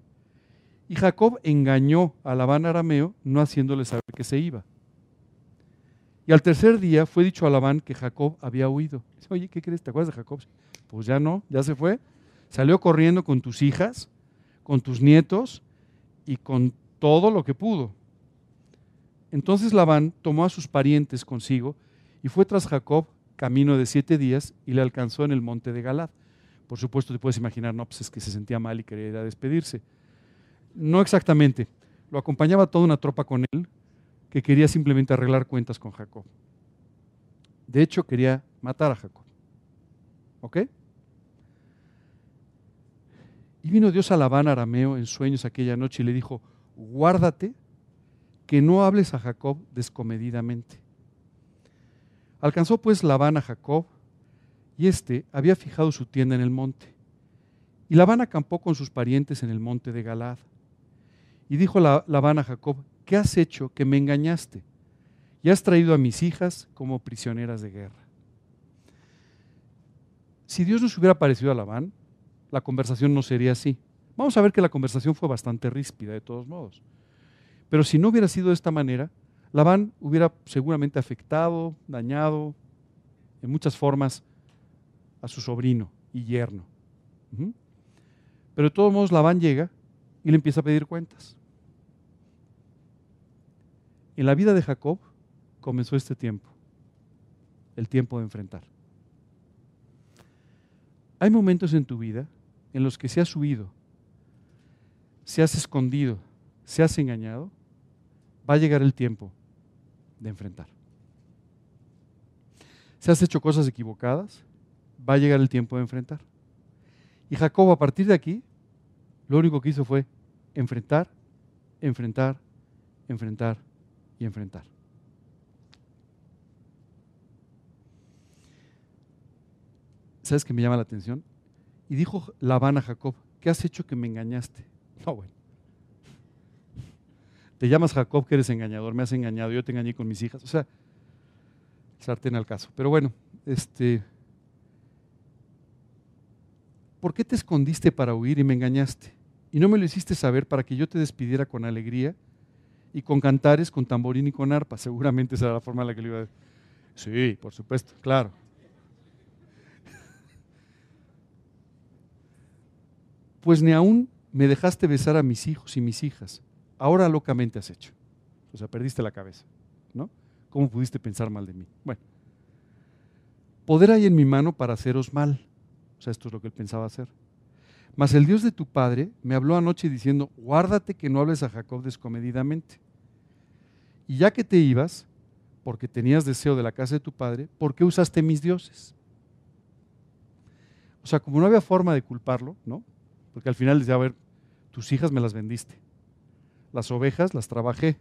Y Jacob engañó a Labán arameo, no haciéndole saber que se iba. Y al tercer día fue dicho a Labán que Jacob había huido. Dice, Oye, ¿qué crees? ¿Te acuerdas de Jacob? Pues ya no, ya se fue. Salió corriendo con tus hijas, con tus nietos y con todo lo que pudo. Entonces Labán tomó a sus parientes consigo y fue tras Jacob camino de siete días y le alcanzó en el monte de Galad. Por supuesto, te puedes imaginar, no, pues es que se sentía mal y quería despedirse. No exactamente. Lo acompañaba toda una tropa con él que quería simplemente arreglar cuentas con Jacob. De hecho, quería matar a Jacob. ¿Ok? Y vino Dios a Labán arameo en sueños aquella noche y le dijo, guárdate que no hables a Jacob descomedidamente. Alcanzó pues Labán a Jacob y éste había fijado su tienda en el monte. Y Labán acampó con sus parientes en el monte de Galad. Y dijo Labán a Jacob, ¿qué has hecho que me engañaste? Y has traído a mis hijas como prisioneras de guerra. Si Dios nos hubiera parecido a Labán, la conversación no sería así. Vamos a ver que la conversación fue bastante ríspida de todos modos. Pero si no hubiera sido de esta manera, Labán hubiera seguramente afectado, dañado en muchas formas a su sobrino y yerno. Pero de todos modos Labán llega y le empieza a pedir cuentas. En la vida de Jacob comenzó este tiempo, el tiempo de enfrentar. Hay momentos en tu vida en los que se has huido, se has escondido, se has engañado, va a llegar el tiempo de enfrentar. Se has hecho cosas equivocadas, va a llegar el tiempo de enfrentar. Y Jacob a partir de aquí, lo único que hizo fue enfrentar, enfrentar, enfrentar y enfrentar. ¿Sabes qué me llama la atención? Y dijo Labán a Jacob, ¿qué has hecho que me engañaste? No, bueno. Te llamas Jacob que eres engañador, me has engañado, yo te engañé con mis hijas. O sea, sartén al caso. Pero bueno, este, ¿por qué te escondiste para huir y me engañaste? Y no me lo hiciste saber para que yo te despidiera con alegría y con cantares, con tamborín y con arpa. Seguramente esa era la forma en la que le iba a decir. Sí, por supuesto, claro. Pues ni aún me dejaste besar a mis hijos y mis hijas. Ahora locamente has hecho. O sea, perdiste la cabeza, ¿no? ¿Cómo pudiste pensar mal de mí? Bueno, poder hay en mi mano para haceros mal. O sea, esto es lo que él pensaba hacer. Mas el Dios de tu padre me habló anoche diciendo, guárdate que no hables a Jacob descomedidamente. Y ya que te ibas, porque tenías deseo de la casa de tu padre, ¿por qué usaste mis dioses? O sea, como no había forma de culparlo, ¿no? Porque al final decía, a ver, tus hijas me las vendiste, las ovejas las trabajé.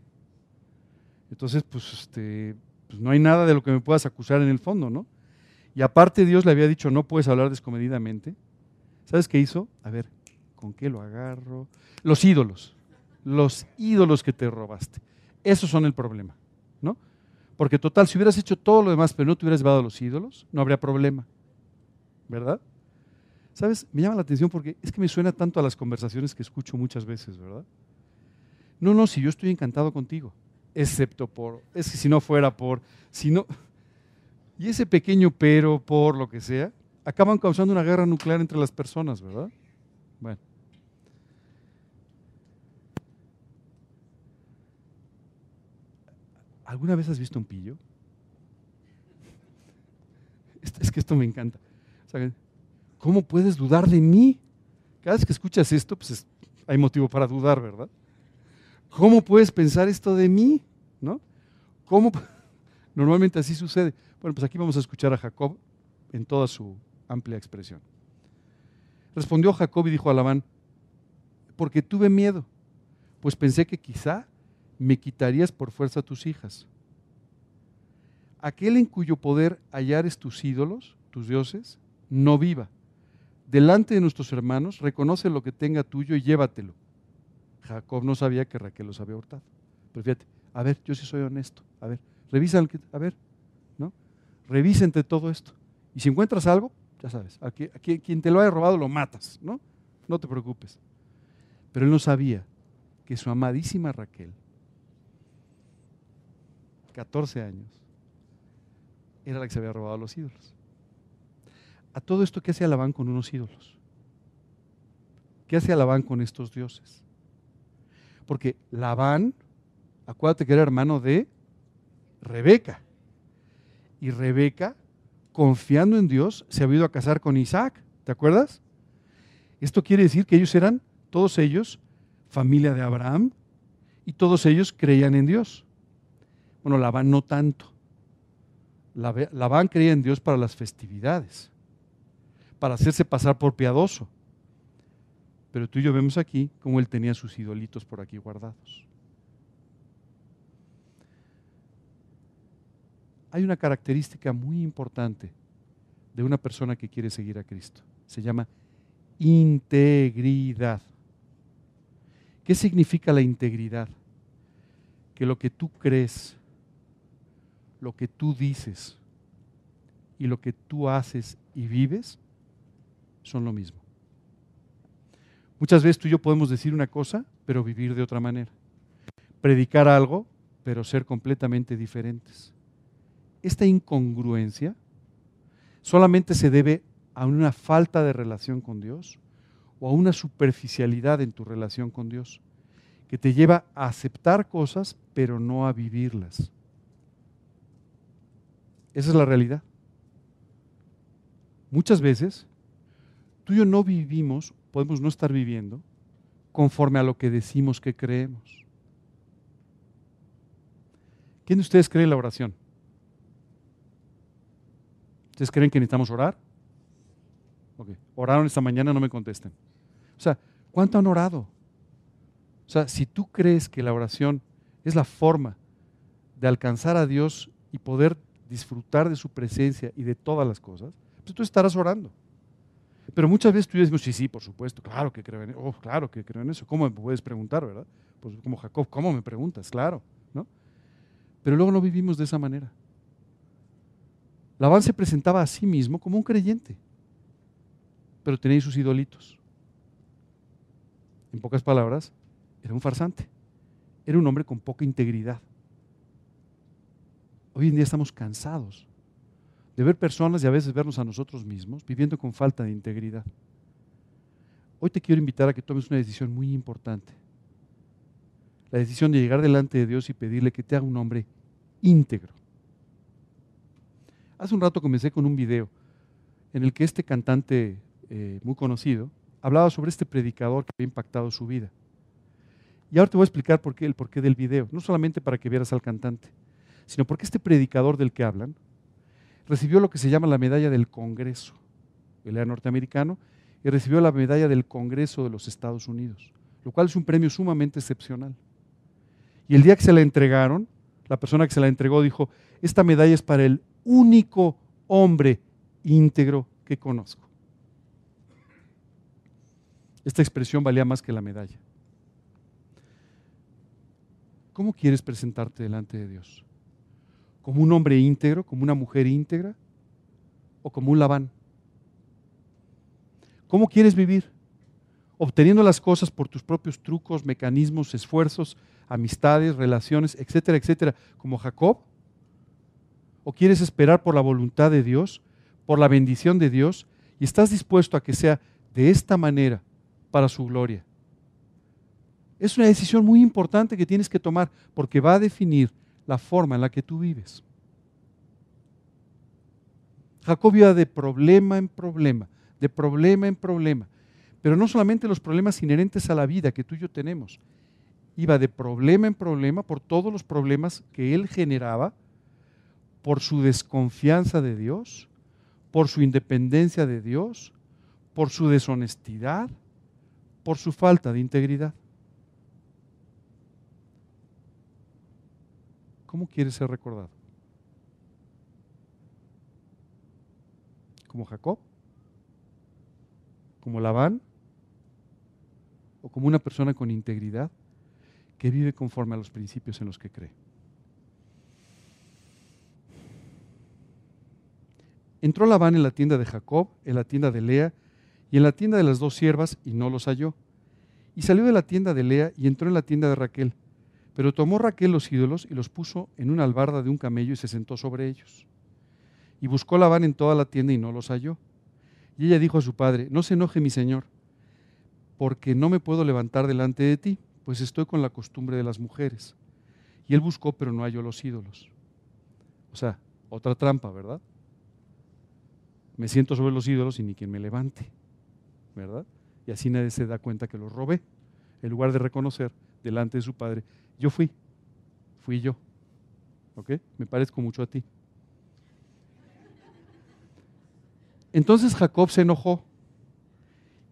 Entonces, pues, este, pues no hay nada de lo que me puedas acusar en el fondo, ¿no? Y aparte Dios le había dicho, no puedes hablar descomedidamente. ¿Sabes qué hizo? A ver, ¿con qué lo agarro? Los ídolos. Los ídolos que te robaste. Esos son el problema, ¿no? Porque total, si hubieras hecho todo lo demás, pero no te hubieras llevado los ídolos, no habría problema. ¿Verdad? ¿Sabes? Me llama la atención porque es que me suena tanto a las conversaciones que escucho muchas veces, ¿verdad? No, no, si yo estoy encantado contigo, excepto por, es que si no fuera por, si no, y ese pequeño pero, por lo que sea, acaban causando una guerra nuclear entre las personas, ¿verdad? Bueno. ¿Alguna vez has visto un pillo? Es que esto me encanta. ¿Cómo puedes dudar de mí? Cada vez que escuchas esto, pues hay motivo para dudar, ¿verdad? ¿Cómo puedes pensar esto de mí? ¿No? ¿Cómo? Normalmente así sucede. Bueno, pues aquí vamos a escuchar a Jacob en toda su amplia expresión. Respondió Jacob y dijo a Labán, porque tuve miedo, pues pensé que quizá me quitarías por fuerza tus hijas. Aquel en cuyo poder hallares tus ídolos, tus dioses, no viva. Delante de nuestros hermanos, reconoce lo que tenga tuyo y llévatelo. Jacob no sabía que Raquel los había hurtado. Pero fíjate, a ver, yo sí soy honesto. A ver, revisa, a ver, ¿no? Revisa entre todo esto. Y si encuentras algo, ya sabes, a, quien te lo haya robado lo matas, ¿no? No te preocupes. Pero él no sabía que su amadísima Raquel, 14 años, era la que se había robado los ídolos. A todo esto, ¿qué hace Labán con unos ídolos? ¿Qué hace Labán con estos dioses? Porque Labán, acuérdate que era hermano de Rebeca. Y Rebeca, confiando en Dios, se había ido a casar con Isaac. ¿Te acuerdas? Esto quiere decir que ellos eran, todos ellos, familia de Abraham, y todos ellos creían en Dios. Bueno, Labán no tanto. Labán creía en Dios para las festividades, para hacerse pasar por piadoso. Pero tú y yo vemos aquí cómo él tenía sus idolitos por aquí guardados. Hay una característica muy importante de una persona que quiere seguir a Cristo. Se llama integridad. ¿Qué significa la integridad? Que lo que tú crees, lo que tú dices y lo que tú haces y vives son lo mismo. Muchas veces tú y yo podemos decir una cosa, pero vivir de otra manera. Predicar algo, pero ser completamente diferentes. Esta incongruencia solamente se debe a una falta de relación con Dios o a una superficialidad en tu relación con Dios, que te lleva a aceptar cosas, pero no a vivirlas. Esa es la realidad. Muchas veces tú y yo no vivimos podemos no estar viviendo conforme a lo que decimos que creemos. ¿Quién de ustedes cree la oración? ¿Ustedes creen que necesitamos orar? Okay. Oraron esta mañana, no me contesten. O sea, ¿cuánto han orado? O sea, si tú crees que la oración es la forma de alcanzar a Dios y poder disfrutar de su presencia y de todas las cosas, pues tú estarás orando. Pero muchas veces tú decimos, sí, sí, por supuesto, claro que creo en eso, oh, claro que creo en eso. ¿Cómo me puedes preguntar, verdad? Pues como Jacob, ¿cómo me preguntas? Claro, ¿no? Pero luego no vivimos de esa manera. Labán se presentaba a sí mismo como un creyente, pero tenía sus idolitos. En pocas palabras, era un farsante, era un hombre con poca integridad. Hoy en día estamos cansados de ver personas y a veces vernos a nosotros mismos viviendo con falta de integridad. Hoy te quiero invitar a que tomes una decisión muy importante. La decisión de llegar delante de Dios y pedirle que te haga un hombre íntegro. Hace un rato comencé con un video en el que este cantante eh, muy conocido hablaba sobre este predicador que había impactado su vida. Y ahora te voy a explicar por qué, el porqué del video, no solamente para que vieras al cantante, sino porque este predicador del que hablan recibió lo que se llama la medalla del Congreso. Él era norteamericano y recibió la medalla del Congreso de los Estados Unidos, lo cual es un premio sumamente excepcional. Y el día que se la entregaron, la persona que se la entregó dijo, esta medalla es para el único hombre íntegro que conozco. Esta expresión valía más que la medalla. ¿Cómo quieres presentarte delante de Dios? como un hombre íntegro, como una mujer íntegra o como un Labán? ¿Cómo quieres vivir? obteniendo las cosas por tus propios trucos, mecanismos, esfuerzos, amistades, relaciones, etcétera, etcétera, como Jacob? ¿O quieres esperar por la voluntad de Dios, por la bendición de Dios, y estás dispuesto a que sea de esta manera para su gloria? Es una decisión muy importante que tienes que tomar porque va a definir la forma en la que tú vives. Jacob iba de problema en problema, de problema en problema. Pero no solamente los problemas inherentes a la vida que tú y yo tenemos, iba de problema en problema por todos los problemas que él generaba, por su desconfianza de Dios, por su independencia de Dios, por su deshonestidad, por su falta de integridad. ¿Cómo quieres ser recordado? ¿Como Jacob? ¿Como Labán? ¿O como una persona con integridad que vive conforme a los principios en los que cree? Entró Labán en la tienda de Jacob, en la tienda de Lea y en la tienda de las dos siervas y no los halló. Y salió de la tienda de Lea y entró en la tienda de Raquel. Pero tomó Raquel los ídolos y los puso en una albarda de un camello y se sentó sobre ellos. Y buscó Labán en toda la tienda y no los halló. Y ella dijo a su padre, no se enoje mi señor, porque no me puedo levantar delante de ti, pues estoy con la costumbre de las mujeres. Y él buscó, pero no halló los ídolos. O sea, otra trampa, ¿verdad? Me siento sobre los ídolos y ni quien me levante, ¿verdad? Y así nadie se da cuenta que los robé, en lugar de reconocer delante de su padre, yo fui, fui yo. ¿Ok? Me parezco mucho a ti. Entonces Jacob se enojó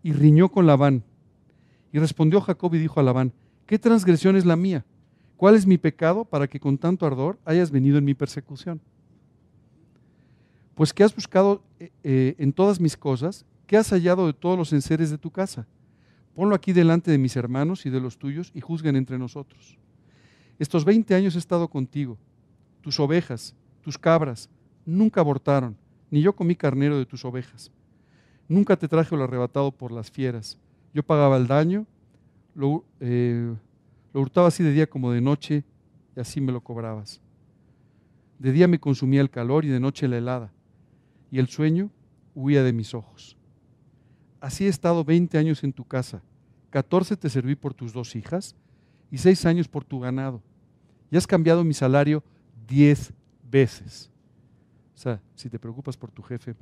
y riñó con Labán. Y respondió Jacob y dijo a Labán, ¿qué transgresión es la mía? ¿Cuál es mi pecado para que con tanto ardor hayas venido en mi persecución? Pues que has buscado eh, eh, en todas mis cosas, ¿qué has hallado de todos los enseres de tu casa? Ponlo aquí delante de mis hermanos y de los tuyos y juzguen entre nosotros. Estos 20 años he estado contigo. Tus ovejas, tus cabras, nunca abortaron, ni yo comí carnero de tus ovejas. Nunca te traje lo arrebatado por las fieras. Yo pagaba el daño, eh, lo hurtaba así de día como de noche, y así me lo cobrabas. De día me consumía el calor y de noche la helada, y el sueño huía de mis ojos. Así he estado 20 años en tu casa, 14 te serví por tus dos hijas, y seis años por tu ganado. Y has cambiado mi salario diez veces. O sea, si te preocupas por tu jefe.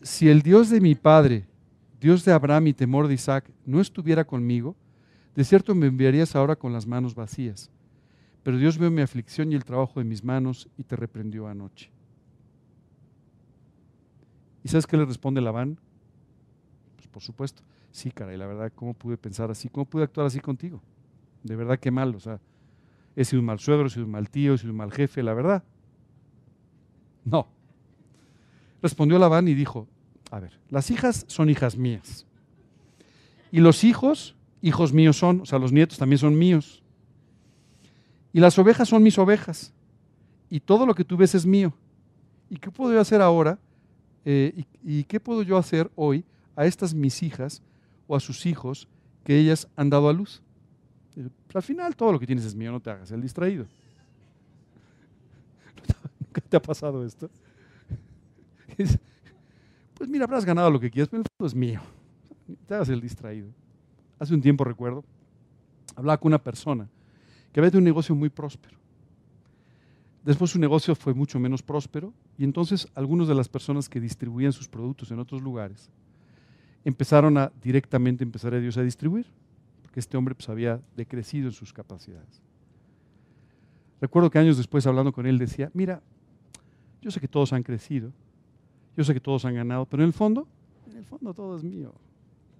Si el Dios de mi padre, Dios de Abraham y temor de Isaac, no estuviera conmigo, de cierto me enviarías ahora con las manos vacías. Pero Dios vio mi aflicción y el trabajo de mis manos y te reprendió anoche. ¿Y sabes qué le responde Labán? Pues por supuesto. Sí, caray, la verdad, ¿cómo pude pensar así? ¿Cómo pude actuar así contigo? De verdad, qué mal. O sea, he sido un mal suegro, he sido un mal tío, he sido un mal jefe, la verdad. No. Respondió Labán y dijo, a ver, las hijas son hijas mías. Y los hijos, hijos míos son, o sea, los nietos también son míos. Y las ovejas son mis ovejas. Y todo lo que tú ves es mío. ¿Y qué puedo yo hacer ahora? Eh, y, ¿Y qué puedo yo hacer hoy a estas mis hijas o a sus hijos que ellas han dado a luz. Al final todo lo que tienes es mío, no te hagas el distraído. ¿Nunca te ha pasado esto? Pues mira, habrás ganado lo que quieras, pero fondo es mío. Te hagas el distraído. Hace un tiempo recuerdo, hablaba con una persona que había de un negocio muy próspero. Después su negocio fue mucho menos próspero y entonces algunas de las personas que distribuían sus productos en otros lugares empezaron a directamente empezar a Dios a distribuir, porque este hombre pues, había decrecido en sus capacidades. Recuerdo que años después hablando con él decía, mira, yo sé que todos han crecido, yo sé que todos han ganado, pero en el fondo, en el fondo todo es mío.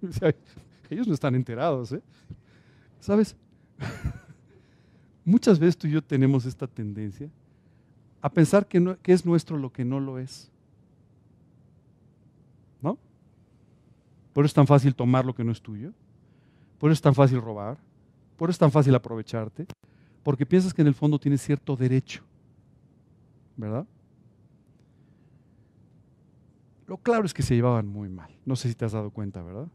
ellos no están enterados, ¿eh? ¿Sabes? Muchas veces tú y yo tenemos esta tendencia a pensar que, es nuestro lo que no lo es. Por eso es tan fácil tomar lo que no es tuyo. Por eso es tan fácil robar. Por eso es tan fácil aprovecharte. Porque piensas que en el fondo tienes cierto derecho. ¿Verdad? Lo claro es que se llevaban muy mal. No sé si te has dado cuenta, ¿verdad?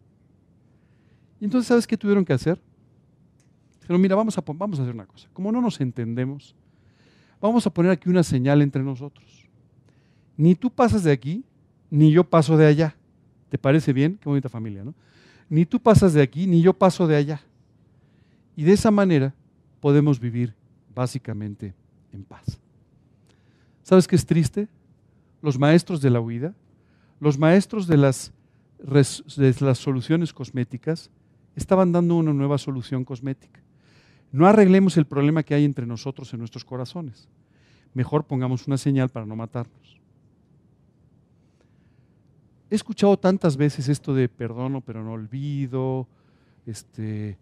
Y entonces, ¿sabes qué tuvieron que hacer? Pero mira, a, vamos a hacer una cosa. Como no nos entendemos, vamos a poner aquí una señal entre nosotros. Ni tú pasas de aquí, ni yo paso de allá. ¿Te parece bien? Qué bonita familia, ¿no? Ni tú pasas de aquí, ni yo paso de allá. Y de esa manera podemos vivir básicamente en paz. ¿Sabes qué es triste? Los maestros de la huida, los maestros de las, de las soluciones cosméticas, estaban dando una nueva solución cosmética. No arreglemos el problema que hay entre nosotros en nuestros corazones. Mejor pongamos una señal para no matarnos. He escuchado tantas veces esto de perdono pero no olvido, este,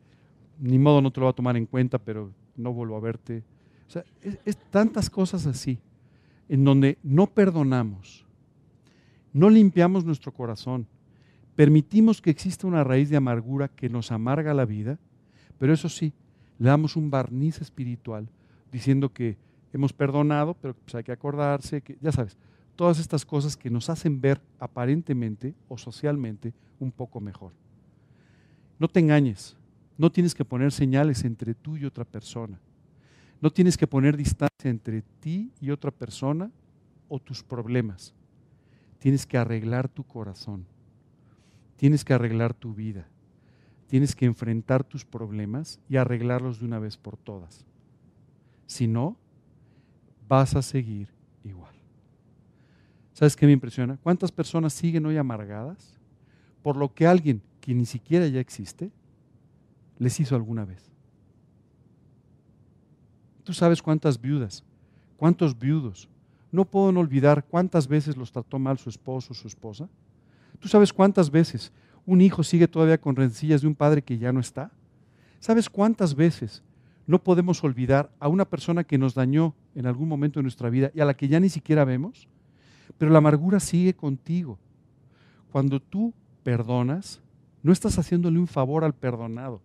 ni modo no te lo voy a tomar en cuenta, pero no vuelvo a verte. O sea, es tantas cosas así, en donde no perdonamos, no limpiamos nuestro corazón, permitimos que exista una raíz de amargura que nos amarga la vida, pero eso sí, le damos un barniz espiritual diciendo que hemos perdonado, pero pues hay que acordarse, que ya sabes, todas estas cosas que nos hacen ver aparentemente o socialmente un poco mejor. No te engañes, no tienes que poner señales entre tú y otra persona. No tienes que poner distancia entre ti y otra persona o tus problemas. Tienes que arreglar tu corazón. Tienes que arreglar tu vida. Tienes que enfrentar tus problemas y arreglarlos de una vez por todas. Si no, vas a seguir igual. ¿Sabes qué me impresiona? ¿Cuántas personas siguen hoy amargadas por lo que alguien que ni siquiera ya existe les hizo alguna vez? Tú sabes cuántas viudas, cuántos viudos. No puedo olvidar cuántas veces los trató mal su esposo o su esposa. Tú sabes cuántas veces un hijo sigue todavía con rencillas de un padre que ya no está? ¿Sabes cuántas veces no podemos olvidar a una persona que nos dañó en algún momento de nuestra vida y a la que ya ni siquiera vemos? Pero la amargura sigue contigo. Cuando tú perdonas, no estás haciéndole un favor al perdonado,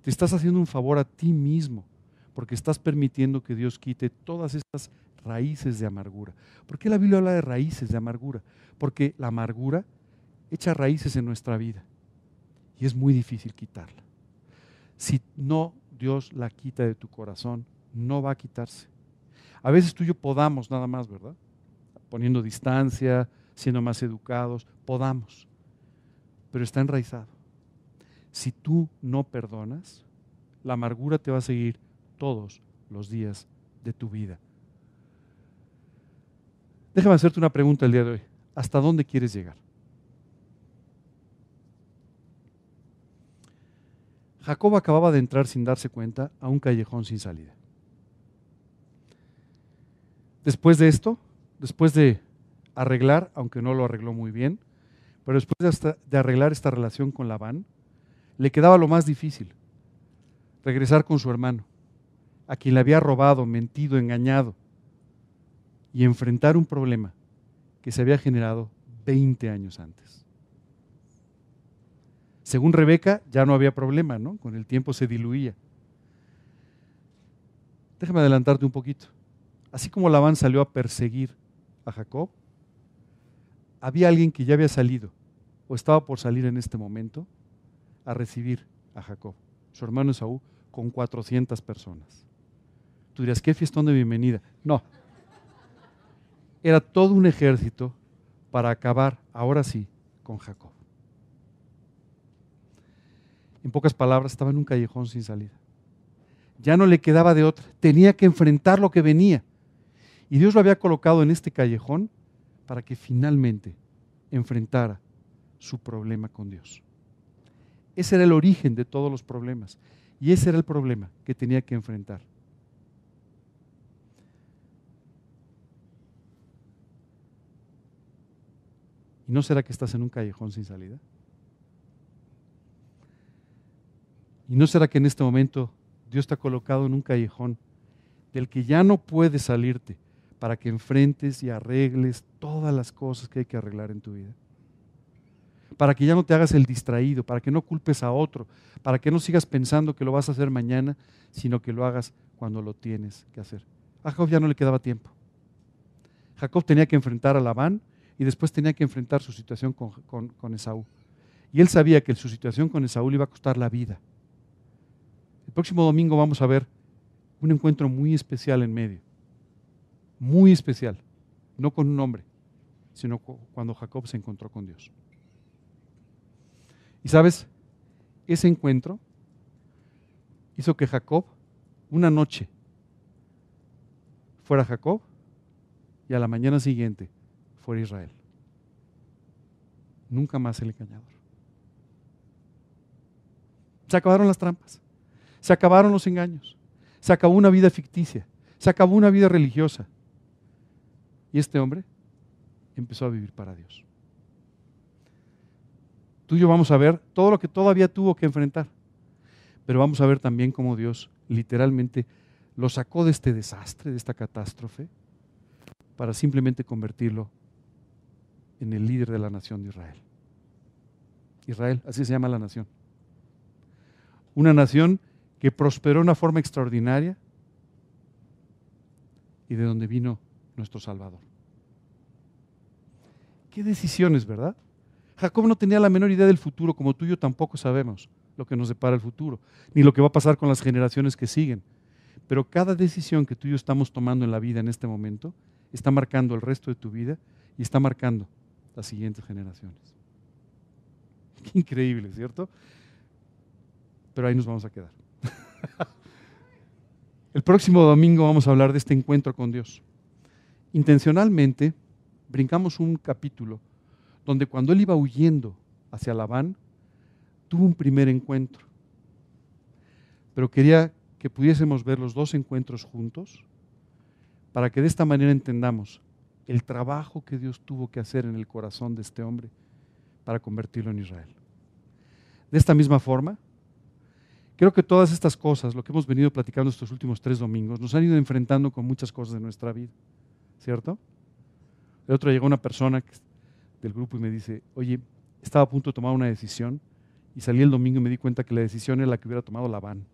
te estás haciendo un favor a ti mismo, porque estás permitiendo que Dios quite todas estas raíces de amargura. ¿Por qué la Biblia habla de raíces de amargura? Porque la amargura echa raíces en nuestra vida y es muy difícil quitarla. Si no Dios la quita de tu corazón, no va a quitarse. A veces tú y yo podamos nada más, ¿verdad? Poniendo distancia, siendo más educados, podamos. Pero está enraizado. Si tú no perdonas, la amargura te va a seguir todos los días de tu vida. Déjame hacerte una pregunta el día de hoy. ¿Hasta dónde quieres llegar? Jacob acababa de entrar sin darse cuenta a un callejón sin salida. Después de esto, después de arreglar, aunque no lo arregló muy bien, pero después de, arreglar esta relación con Labán, le quedaba lo más difícil, regresar con su hermano, a quien le había robado, mentido, engañado, y enfrentar un problema que se había generado 20 años antes. Según Rebeca, ya no había problema, ¿no? Con el tiempo se diluía. Déjame adelantarte un poquito. Así como Labán salió a perseguir a Jacob, había alguien que ya había salido o estaba por salir en este momento a recibir a Jacob, su hermano Esaú, con 400 personas. Tú dirás, ¿qué fiestón de bienvenida? No. Era todo un ejército para acabar, ahora sí, con Jacob. En pocas palabras, estaba en un callejón sin salida. Ya no le quedaba de otra. Tenía que enfrentar lo que venía. Y Dios lo había colocado en este callejón para que finalmente enfrentara su problema con Dios. Ese era el origen de todos los problemas. Y ese era el problema que tenía que enfrentar. ¿Y no será que estás en un callejón sin salida? ¿Y no será que en este momento Dios te ha colocado en un callejón del que ya no puedes salirte para que enfrentes y arregles todas las cosas que hay que arreglar en tu vida? Para que ya no te hagas el distraído, para que no culpes a otro, para que no sigas pensando que lo vas a hacer mañana, sino que lo hagas cuando lo tienes que hacer. A Jacob ya no le quedaba tiempo. Jacob tenía que enfrentar a Labán y después tenía que enfrentar su situación con, con Esaú. Y él sabía que su situación con Esaú le iba a costar la vida. El próximo domingo vamos a ver un encuentro muy especial en medio. Muy especial. No con un hombre, sino cuando Jacob se encontró con Dios. Y sabes, ese encuentro hizo que Jacob, una noche, fuera Jacob y a la mañana siguiente fuera Israel. Nunca más el engañador. Se acabaron las trampas, se acabaron los engaños, se acabó una vida ficticia, se acabó una vida religiosa. Y este hombre empezó a vivir para Dios. Tú y yo vamos a ver todo lo que todavía tuvo que enfrentar, pero vamos a ver también cómo Dios literalmente lo sacó de este desastre, de esta catástrofe, para simplemente convertirlo en el líder de la nación de Israel. Israel, así se llama la nación. Una nación que prosperó de una forma extraordinaria y de donde vino nuestro Salvador. Qué decisiones, ¿verdad? Jacob no tenía la menor idea del futuro, como tú y yo tampoco sabemos lo que nos depara el futuro, ni lo que va a pasar con las generaciones que siguen. Pero cada decisión que tú y yo estamos tomando en la vida en este momento está marcando el resto de tu vida y está marcando las siguientes generaciones. Qué increíble, ¿cierto? Pero ahí nos vamos a quedar. El próximo domingo vamos a hablar de este encuentro con Dios. Intencionalmente brincamos un capítulo donde cuando él iba huyendo hacia Labán, tuvo un primer encuentro. Pero quería que pudiésemos ver los dos encuentros juntos para que de esta manera entendamos el trabajo que Dios tuvo que hacer en el corazón de este hombre para convertirlo en Israel. De esta misma forma, creo que todas estas cosas, lo que hemos venido platicando estos últimos tres domingos, nos han ido enfrentando con muchas cosas de nuestra vida, ¿cierto? El otro llegó una persona del grupo y me dice, oye, estaba a punto de tomar una decisión y salí el domingo y me di cuenta que la decisión era la que hubiera tomado Labán.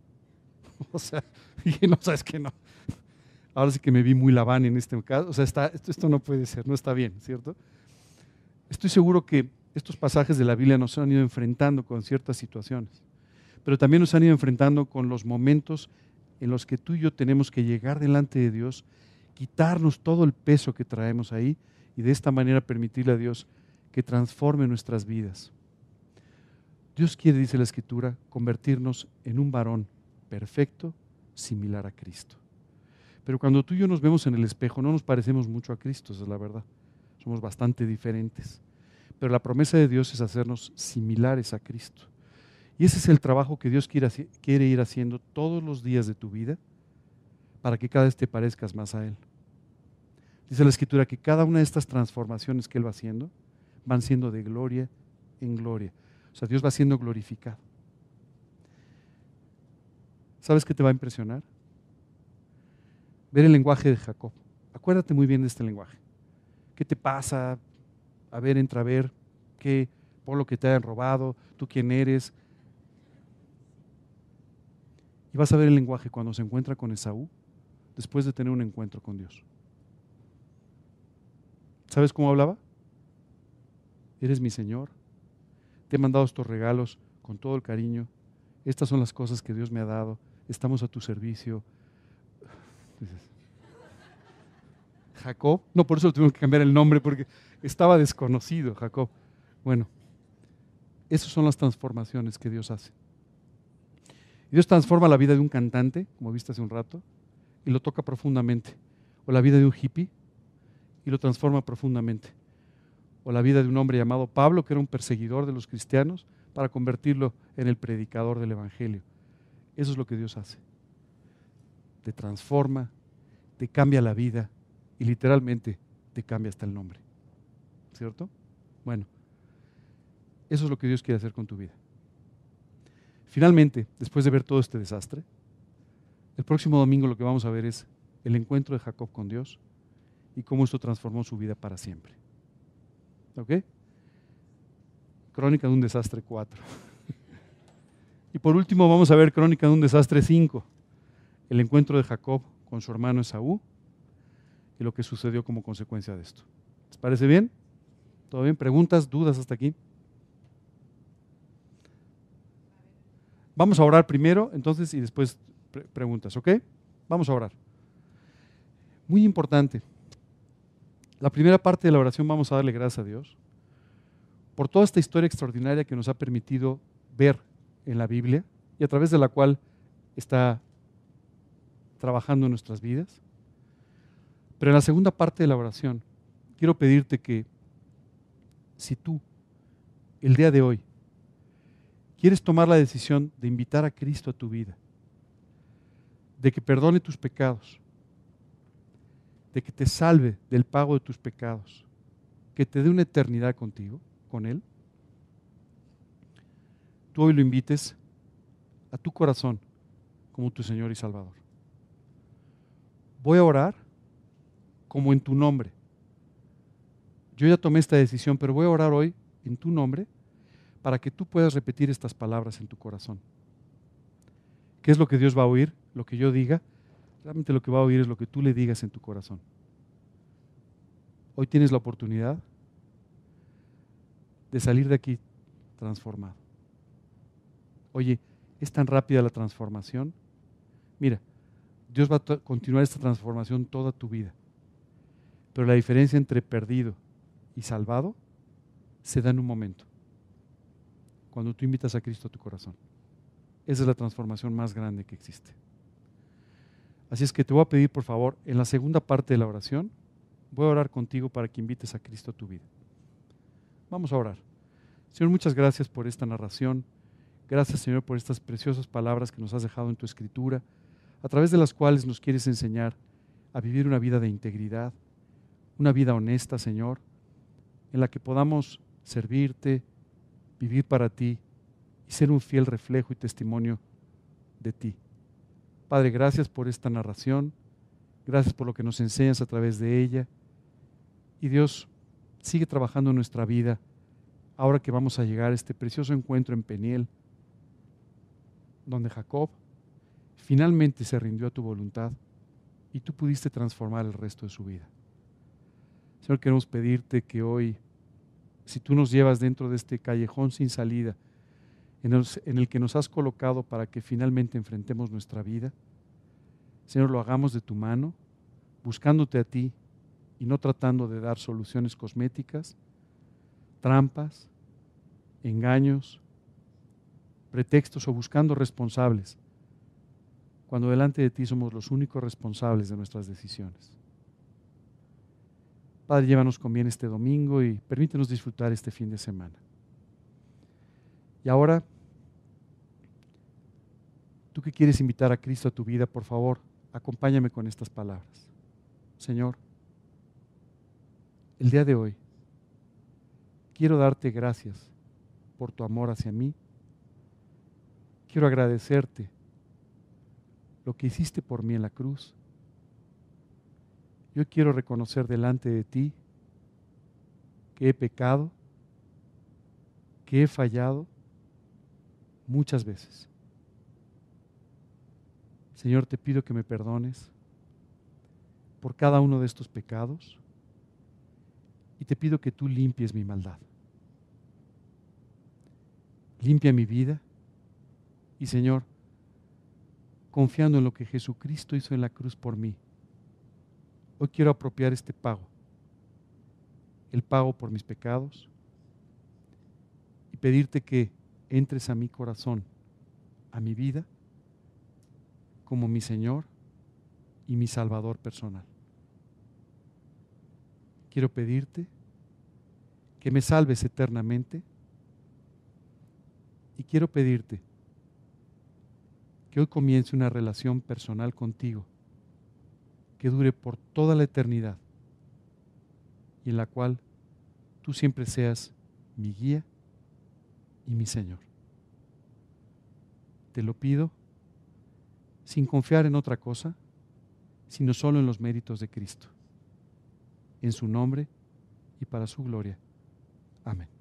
o sea, dije, no, sabes que no. Ahora sí que me vi muy Labán en este caso. O sea, esto, esto no puede ser, no está bien, ¿cierto? Estoy seguro que estos pasajes de la Biblia nos han ido enfrentando con ciertas situaciones, pero también nos han ido enfrentando con los momentos en los que tú y yo tenemos que llegar delante de Dios, quitarnos todo el peso que traemos ahí y de esta manera permitirle a Dios que transforme nuestras vidas. Dios quiere, dice la Escritura, convertirnos en un varón perfecto, similar a Cristo. Pero cuando tú y yo nos vemos en el espejo, no nos parecemos mucho a Cristo, esa es la verdad. Somos bastante diferentes. Pero la promesa de Dios es hacernos similares a Cristo. Y ese es el trabajo que Dios quiere, ir haciendo todos los días de tu vida para que cada vez te parezcas más a Él. Dice la Escritura que cada una de estas transformaciones que Él va haciendo van siendo de gloria en gloria. O sea, Dios va siendo glorificado. ¿Sabes qué te va a impresionar? Ver el lenguaje de Jacob. Acuérdate muy bien de este lenguaje. ¿Qué te pasa? A ver, entra ver. ¿Qué? Por lo que te hayan robado. ¿Tú quién eres? Y vas a ver el lenguaje cuando se encuentra con Esaú después de tener un encuentro con Dios. ¿Sabes cómo hablaba? Eres mi Señor. Te he mandado estos regalos con todo el cariño. Estas son las cosas que Dios me ha dado. Estamos a tu servicio. Jacob, no, por eso tuvimos que cambiar el nombre porque estaba desconocido Jacob. Bueno, esas son las transformaciones que Dios hace. Dios transforma la vida de un cantante, como viste hace un rato, y lo toca profundamente. O la vida de un hippie, y lo transforma profundamente. O la vida de un hombre llamado Pablo, que era un perseguidor de los cristianos, para convertirlo en el predicador del Evangelio. Eso es lo que Dios hace. Te transforma, te cambia la vida y literalmente te cambia hasta el nombre. ¿Cierto? Bueno, eso es lo que Dios quiere hacer con tu vida. Finalmente, después de ver todo este desastre, el próximo domingo lo que vamos a ver es el encuentro de Jacob con Dios y cómo esto transformó su vida para siempre. ¿Ok? Crónica de un desastre 4. y por último vamos a ver Crónica de un desastre 5. El encuentro de Jacob con su hermano Esaú y lo que sucedió como consecuencia de esto. ¿Les parece bien? ¿Todo bien? ¿Preguntas, dudas hasta aquí? Vamos a orar primero, entonces, y después preguntas, ¿ok? Vamos a orar. Muy importante. La primera parte de la oración vamos a darle gracias a Dios por toda esta historia extraordinaria que nos ha permitido ver en la Biblia y a través de la cual está trabajando en nuestras vidas. Pero en la segunda parte de la oración, quiero pedirte que si tú, el día de hoy, quieres tomar la decisión de invitar a Cristo a tu vida, de que perdone tus pecados, de que te salve del pago de tus pecados, que te dé una eternidad contigo, con Él, tú hoy lo invites a tu corazón como tu Señor y Salvador. Voy a orar como en tu nombre. Yo ya tomé esta decisión, pero voy a orar hoy en tu nombre para que tú puedas repetir estas palabras en tu corazón. ¿Qué es lo que Dios va a oír? Lo que yo diga. Realmente lo que va a oír es lo que tú le digas en tu corazón. Hoy tienes la oportunidad de salir de aquí transformado. Oye, es tan rápida la transformación. Mira, Dios va a continuar esta transformación toda tu vida. Pero la diferencia entre perdido y salvado se da en un momento. Cuando tú invitas a Cristo a tu corazón. Esa es la transformación más grande que existe. Así es que te voy a pedir, por favor, en la segunda parte de la oración, voy a orar contigo para que invites a Cristo a tu vida. Vamos a orar. Señor, muchas gracias por esta narración. Gracias, Señor, por estas preciosas palabras que nos has dejado en tu escritura, a través de las cuales nos quieres enseñar a vivir una vida de integridad, una vida honesta, Señor, en la que podamos servirte, vivir para ti y ser un fiel reflejo y testimonio de ti. Padre, gracias por esta narración, gracias por lo que nos enseñas a través de ella. Y Dios, sigue trabajando en nuestra vida ahora que vamos a llegar a este precioso encuentro en Peniel, donde Jacob finalmente se rindió a tu voluntad y tú pudiste transformar el resto de su vida. Señor, queremos pedirte que hoy, si tú nos llevas dentro de este callejón sin salida, en el, que nos has colocado para que finalmente enfrentemos nuestra vida, Señor, lo hagamos de tu mano, buscándote a ti y no tratando de dar soluciones cosméticas, trampas, engaños, pretextos o buscando responsables, cuando delante de ti somos los únicos responsables de nuestras decisiones. Padre, llévanos con bien este domingo y permítenos disfrutar este fin de semana. Y ahora, tú que quieres invitar a Cristo a tu vida, por favor, acompáñame con estas palabras. Señor, el día de hoy quiero darte gracias por tu amor hacia mí. Quiero agradecerte lo que hiciste por mí en la cruz. Yo quiero reconocer delante de ti que he pecado, que he fallado muchas veces. Señor, te pido que me perdones por cada uno de estos pecados y te pido que tú limpies mi maldad. Limpia mi vida y Señor, confiando en lo que Jesucristo hizo en la cruz por mí, hoy quiero apropiar este pago, el pago por mis pecados y pedirte que entres a mi corazón, a mi vida, como mi Señor y mi Salvador personal. Quiero pedirte que me salves eternamente y quiero pedirte que hoy comience una relación personal contigo que dure por toda la eternidad y en la cual tú siempre seas mi guía y mi Señor. Te lo pido sin confiar en otra cosa, sino solo en los méritos de Cristo en su nombre y para su gloria. Amén.